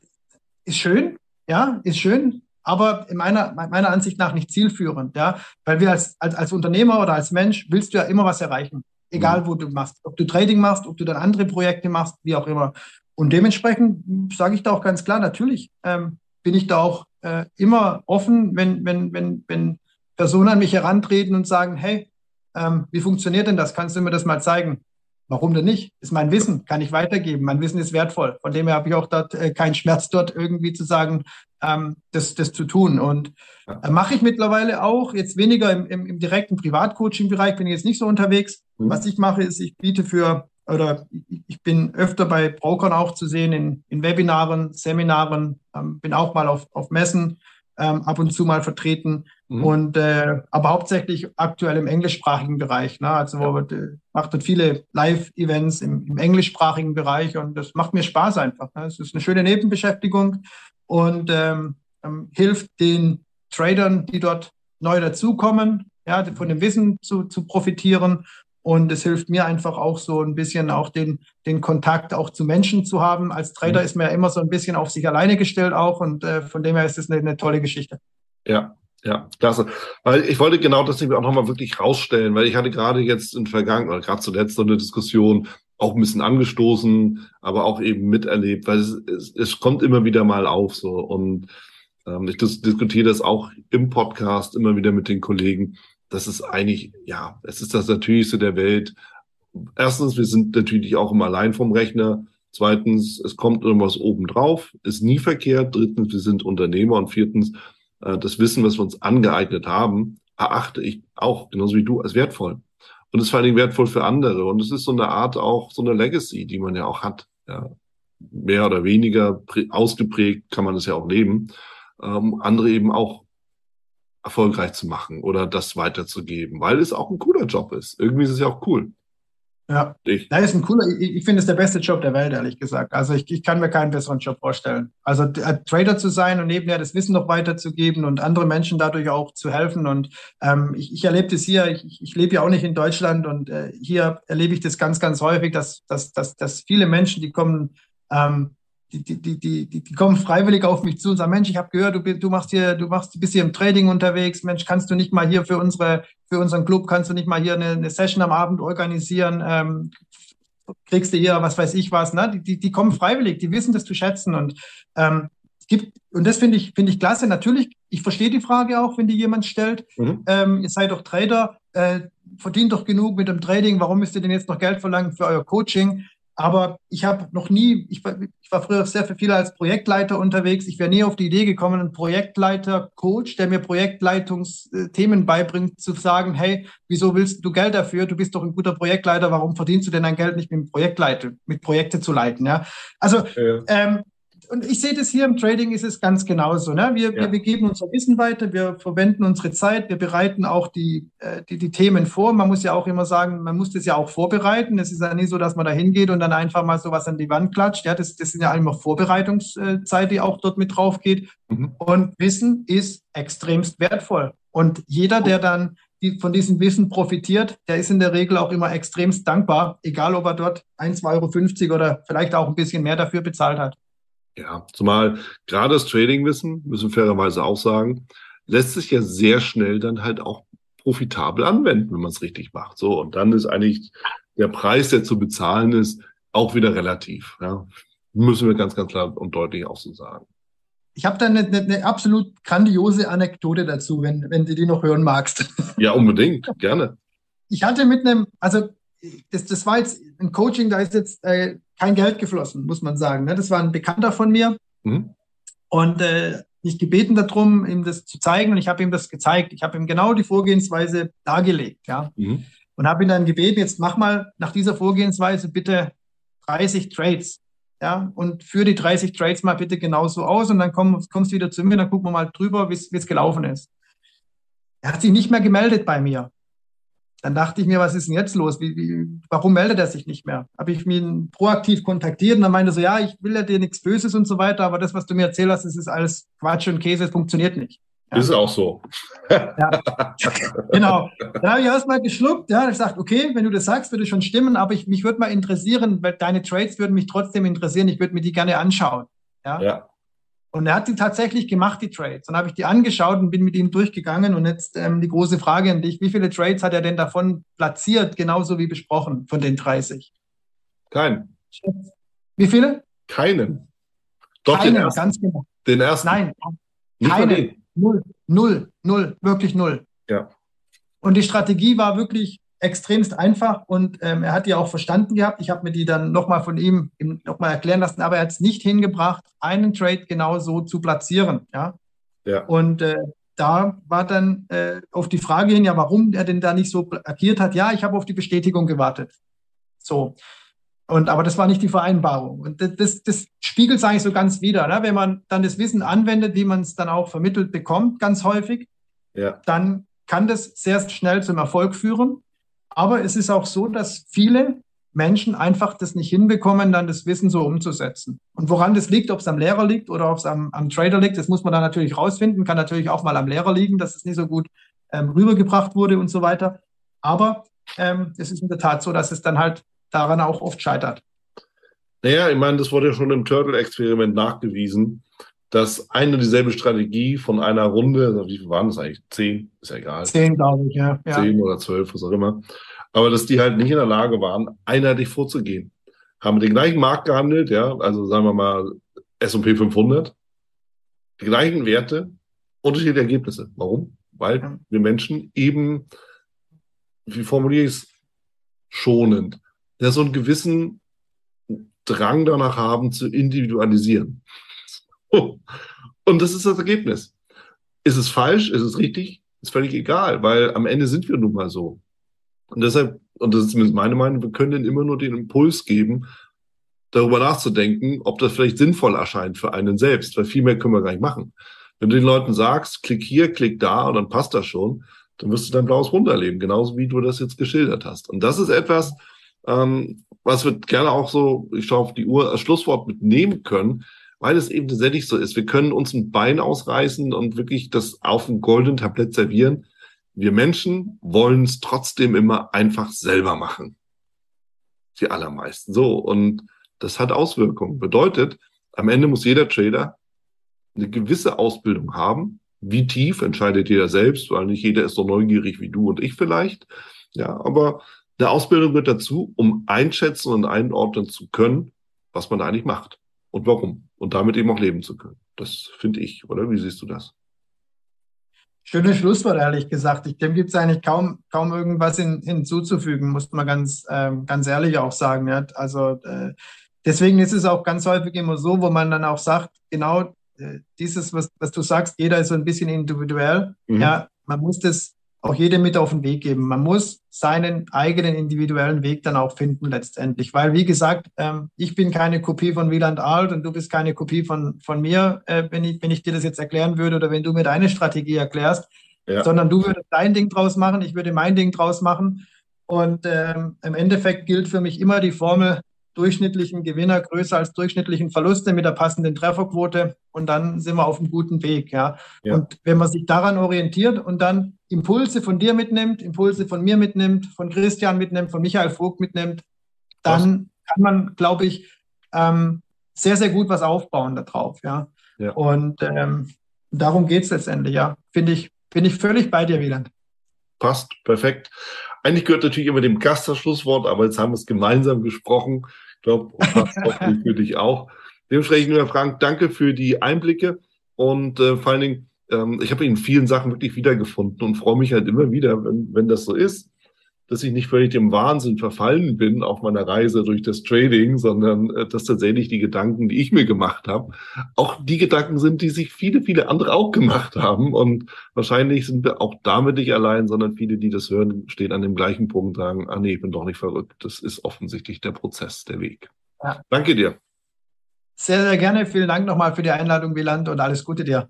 ist schön, ja, ist schön aber in meiner, meiner Ansicht nach nicht zielführend, ja, weil wir als, als, als Unternehmer oder als Mensch willst du ja immer was erreichen, egal mhm. wo du machst, ob du Trading machst, ob du dann andere Projekte machst, wie auch immer. Und dementsprechend sage ich da auch ganz klar, natürlich ähm, bin ich da auch äh, immer offen, wenn, wenn, wenn, wenn Personen an mich herantreten und sagen, hey, ähm, wie funktioniert denn das? Kannst du mir das mal zeigen? Warum denn nicht? Ist mein Wissen, kann ich weitergeben. Mein Wissen ist wertvoll. Von dem her habe ich auch dort äh, keinen Schmerz, dort irgendwie zu sagen, ähm, das, das zu tun. Und äh, mache ich mittlerweile auch, jetzt weniger im, im, im direkten Privatcoaching-Bereich, bin ich jetzt nicht so unterwegs. Mhm. Was ich mache, ist, ich biete für, oder ich bin öfter bei Brokern auch zu sehen, in, in Webinaren, Seminaren, ähm, bin auch mal auf, auf Messen ähm, ab und zu mal vertreten. Mhm. Und äh, aber hauptsächlich aktuell im englischsprachigen Bereich. Ne? Also ja. wird, äh, macht dort viele Live-Events im, im, englischsprachigen Bereich und das macht mir Spaß einfach. Ne? Es ist eine schöne Nebenbeschäftigung und ähm, ähm, hilft den Tradern, die dort neu dazukommen, ja, von dem Wissen zu, zu profitieren und es hilft mir einfach auch so ein bisschen auch den, den Kontakt auch zu Menschen zu haben. Als Trader mhm. ist man ja immer so ein bisschen auf sich alleine gestellt auch und äh, von dem her ist es eine, eine tolle Geschichte. Ja, ja, klasse. Weil ich wollte genau das auch nochmal wirklich rausstellen, weil ich hatte gerade jetzt in Vergangenheit, oder gerade zuletzt so eine Diskussion auch ein bisschen angestoßen, aber auch eben miterlebt, weil es, es, es kommt immer wieder mal auf so. Und ähm, ich dis diskutiere das auch im Podcast immer wieder mit den Kollegen das ist eigentlich, ja, es ist das Natürlichste der Welt. Erstens, wir sind natürlich auch immer allein vom Rechner. Zweitens, es kommt irgendwas obendrauf, ist nie verkehrt. Drittens, wir sind Unternehmer. Und viertens, äh, das Wissen, was wir uns angeeignet haben, erachte ich auch, genauso wie du, als wertvoll. Und ist vor allen Dingen wertvoll für andere. Und es ist so eine Art auch, so eine Legacy, die man ja auch hat. Ja. Mehr oder weniger ausgeprägt kann man es ja auch leben. Ähm, andere eben auch erfolgreich zu machen oder das weiterzugeben, weil es auch ein cooler Job ist. Irgendwie ist es ja auch cool. Ja, ich. das ist ein cooler, ich, ich finde es der beste Job der Welt, ehrlich gesagt. Also ich, ich kann mir keinen besseren Job vorstellen. Also äh, Trader zu sein und nebenher das Wissen noch weiterzugeben und andere Menschen dadurch auch zu helfen. Und ähm, ich, ich erlebe das hier, ich, ich lebe ja auch nicht in Deutschland und äh, hier erlebe ich das ganz, ganz häufig, dass, dass, dass, dass viele Menschen, die kommen, ähm, die, die, die, die, die kommen freiwillig auf mich zu und sagen, Mensch, ich habe gehört, du, du machst hier, du machst, bist hier im Trading unterwegs, Mensch, kannst du nicht mal hier für unsere, für unseren Club, kannst du nicht mal hier eine, eine Session am Abend organisieren, ähm, kriegst du hier, was weiß ich was, ne? Die, die, die kommen freiwillig, die wissen das zu schätzen und ähm, es gibt, und das finde ich, finde ich klasse. Natürlich, ich verstehe die Frage auch, wenn die jemand stellt, mhm. ähm, ihr seid doch Trader, äh, verdient doch genug mit dem Trading, warum müsst ihr denn jetzt noch Geld verlangen für euer Coaching? Aber ich habe noch nie, ich war, ich war früher sehr viel als Projektleiter unterwegs. Ich wäre nie auf die Idee gekommen, einen Projektleiter, Coach, der mir Projektleitungsthemen beibringt, zu sagen, hey, wieso willst du Geld dafür? Du bist doch ein guter Projektleiter. Warum verdienst du denn dein Geld nicht mit dem Projektleiter, mit Projekte zu leiten? Ja, also ja. Ähm, und ich sehe das hier im Trading ist es ganz genauso. Ne? Wir, ja. wir, wir, geben unser Wissen weiter, wir verwenden unsere Zeit, wir bereiten auch die, äh, die, die, Themen vor. Man muss ja auch immer sagen, man muss das ja auch vorbereiten. Es ist ja nicht so, dass man da hingeht und dann einfach mal sowas an die Wand klatscht. Ja, das, das sind ja immer Vorbereitungszeit, die auch dort mit drauf geht. Mhm. Und Wissen ist extremst wertvoll. Und jeder, der dann die von diesem Wissen profitiert, der ist in der Regel auch immer extremst dankbar, egal ob er dort 1,50 Euro oder vielleicht auch ein bisschen mehr dafür bezahlt hat. Ja, zumal gerade das Trading-Wissen, müssen wir fairerweise auch sagen, lässt sich ja sehr schnell dann halt auch profitabel anwenden, wenn man es richtig macht. So, und dann ist eigentlich der Preis, der zu bezahlen ist, auch wieder relativ. Ja. Müssen wir ganz, ganz klar und deutlich auch so sagen. Ich habe da eine, eine, eine, absolut grandiose Anekdote dazu, wenn, wenn du die noch hören magst. Ja, unbedingt, gerne. Ich hatte mit einem, also das, das war jetzt ein Coaching, da ist jetzt äh, kein Geld geflossen, muss man sagen. Ne? Das war ein Bekannter von mir. Mhm. Und äh, mich gebeten darum, ihm das zu zeigen. Und ich habe ihm das gezeigt. Ich habe ihm genau die Vorgehensweise dargelegt. Ja? Mhm. Und habe ihn dann gebeten, jetzt mach mal nach dieser Vorgehensweise bitte 30 Trades. Ja, und führe die 30 Trades mal bitte genauso aus und dann komm, kommst du wieder zu mir, dann gucken wir mal drüber, wie es gelaufen ist. Er hat sich nicht mehr gemeldet bei mir. Dann dachte ich mir, was ist denn jetzt los? Wie, wie, warum meldet er sich nicht mehr? Habe ich ihn proaktiv kontaktiert und dann meinte so, ja, ich will ja dir nichts Böses und so weiter, aber das, was du mir erzählt hast, das ist alles Quatsch und Käse, es funktioniert nicht. Ja. Ist auch so. ja, genau. Da habe ich erstmal geschluckt. Ja, ich gesagt, okay, wenn du das sagst, würde schon stimmen, aber ich, mich würde mal interessieren, weil deine Trades würden mich trotzdem interessieren. Ich würde mir die gerne anschauen. Ja. ja. Und er hat die tatsächlich gemacht, die Trades. Dann habe ich die angeschaut und bin mit ihm durchgegangen. Und jetzt ähm, die große Frage an dich: Wie viele Trades hat er denn davon platziert, genauso wie besprochen, von den 30? Keinen. Wie viele? Keinen. Doch Keinen, den ersten. ganz genau. Den ersten? Nein, keinen. Null, null, null, wirklich null. Ja. Und die Strategie war wirklich extremst einfach und ähm, er hat die auch verstanden gehabt. Ich habe mir die dann nochmal von ihm nochmal erklären lassen, aber er hat es nicht hingebracht, einen Trade genau so zu platzieren. Ja. ja. Und äh, da war dann äh, auf die Frage hin, ja, warum er denn da nicht so agiert hat. Ja, ich habe auf die Bestätigung gewartet. So. Und aber das war nicht die Vereinbarung. Und das, das, das spiegelt es eigentlich so ganz wieder. Ne? Wenn man dann das Wissen anwendet, wie man es dann auch vermittelt bekommt, ganz häufig, ja. dann kann das sehr schnell zum Erfolg führen. Aber es ist auch so, dass viele Menschen einfach das nicht hinbekommen, dann das Wissen so umzusetzen. Und woran das liegt, ob es am Lehrer liegt oder ob es am, am, Trader liegt, das muss man dann natürlich rausfinden. Kann natürlich auch mal am Lehrer liegen, dass es nicht so gut ähm, rübergebracht wurde und so weiter. Aber ähm, es ist in der Tat so, dass es dann halt daran auch oft scheitert. Naja, ich meine, das wurde ja schon im Turtle-Experiment nachgewiesen, dass eine dieselbe Strategie von einer Runde, also wie viel waren das eigentlich? Zehn, ist ja egal. Zehn, glaube ich, ja. Zehn oder zwölf, was auch immer. Aber dass die halt nicht in der Lage waren, einheitlich vorzugehen. Haben den gleichen Markt gehandelt, ja, also sagen wir mal S&P 500, die gleichen Werte, unterschiedliche Ergebnisse. Warum? Weil ja. wir Menschen eben, wie formuliere ich es, schonend, ja, so einen gewissen Drang danach haben, zu individualisieren. Und das ist das Ergebnis. Ist es falsch? Ist es richtig? Ist völlig egal, weil am Ende sind wir nun mal so. Und deshalb, und das ist zumindest meine Meinung, wir können denen immer nur den Impuls geben, darüber nachzudenken, ob das vielleicht sinnvoll erscheint für einen selbst, weil viel mehr können wir gar nicht machen. Wenn du den Leuten sagst, klick hier, klick da und dann passt das schon, dann wirst du dein blaues runterleben, genauso wie du das jetzt geschildert hast. Und das ist etwas, ähm, was wir gerne auch so, ich schaue auf die Uhr, als Schlusswort mitnehmen können, weil es eben tatsächlich so ist. Wir können uns ein Bein ausreißen und wirklich das auf dem goldenen Tablett servieren. Wir Menschen wollen es trotzdem immer einfach selber machen. Die allermeisten. So. Und das hat Auswirkungen. Bedeutet, am Ende muss jeder Trader eine gewisse Ausbildung haben. Wie tief entscheidet jeder selbst, weil nicht jeder ist so neugierig wie du und ich vielleicht. Ja, aber eine Ausbildung gehört dazu, um einschätzen und einordnen zu können, was man da eigentlich macht und warum. Und damit eben auch leben zu können. Das finde ich, oder? Wie siehst du das? Schönes Schlusswort, ehrlich gesagt. Ich, dem gibt es eigentlich kaum, kaum irgendwas in, hinzuzufügen, muss man ganz, ähm, ganz ehrlich auch sagen. Ja? Also äh, deswegen ist es auch ganz häufig immer so, wo man dann auch sagt, genau äh, dieses, was, was du sagst, jeder ist so ein bisschen individuell. Mhm. Ja, man muss das auch jedem mit auf den Weg geben. Man muss seinen eigenen individuellen Weg dann auch finden letztendlich, weil wie gesagt, ähm, ich bin keine Kopie von Wieland Alt und du bist keine Kopie von, von mir, äh, wenn, ich, wenn ich dir das jetzt erklären würde oder wenn du mir deine Strategie erklärst, ja. sondern du würdest dein Ding draus machen, ich würde mein Ding draus machen und ähm, im Endeffekt gilt für mich immer die Formel, durchschnittlichen Gewinner größer als durchschnittlichen Verluste mit der passenden Trefferquote und dann sind wir auf einem guten Weg. Ja. ja. Und wenn man sich daran orientiert und dann Impulse von dir mitnimmt, Impulse von mir mitnimmt, von Christian mitnimmt, von Michael Vogt mitnimmt, dann was? kann man, glaube ich, ähm, sehr, sehr gut was aufbauen darauf. Ja. ja. Und ähm, darum geht es letztendlich, ja. Finde ich, bin ich völlig bei dir, Wieland. Passt, perfekt. Eigentlich gehört natürlich immer dem Gast das Schlusswort, aber jetzt haben wir es gemeinsam gesprochen glaube, passt hoffentlich für dich auch. Dementsprechend, lieber Frank, danke für die Einblicke und äh, vor allen Dingen, ähm, ich habe in vielen Sachen wirklich wiedergefunden und freue mich halt immer wieder, wenn, wenn das so ist, dass ich nicht völlig dem Wahnsinn verfallen bin auf meiner Reise durch das Trading, sondern äh, dass tatsächlich die Gedanken, die ich mir gemacht habe, auch die Gedanken sind, die sich viele, viele andere auch gemacht haben. Und wahrscheinlich sind wir auch damit nicht allein, sondern viele, die das hören, stehen an dem gleichen Punkt und sagen, ah nee, ich bin doch nicht verrückt. Das ist offensichtlich der Prozess, der Weg. Ja. Danke dir. Sehr, sehr gerne. Vielen Dank nochmal für die Einladung, Wieland, und alles Gute dir.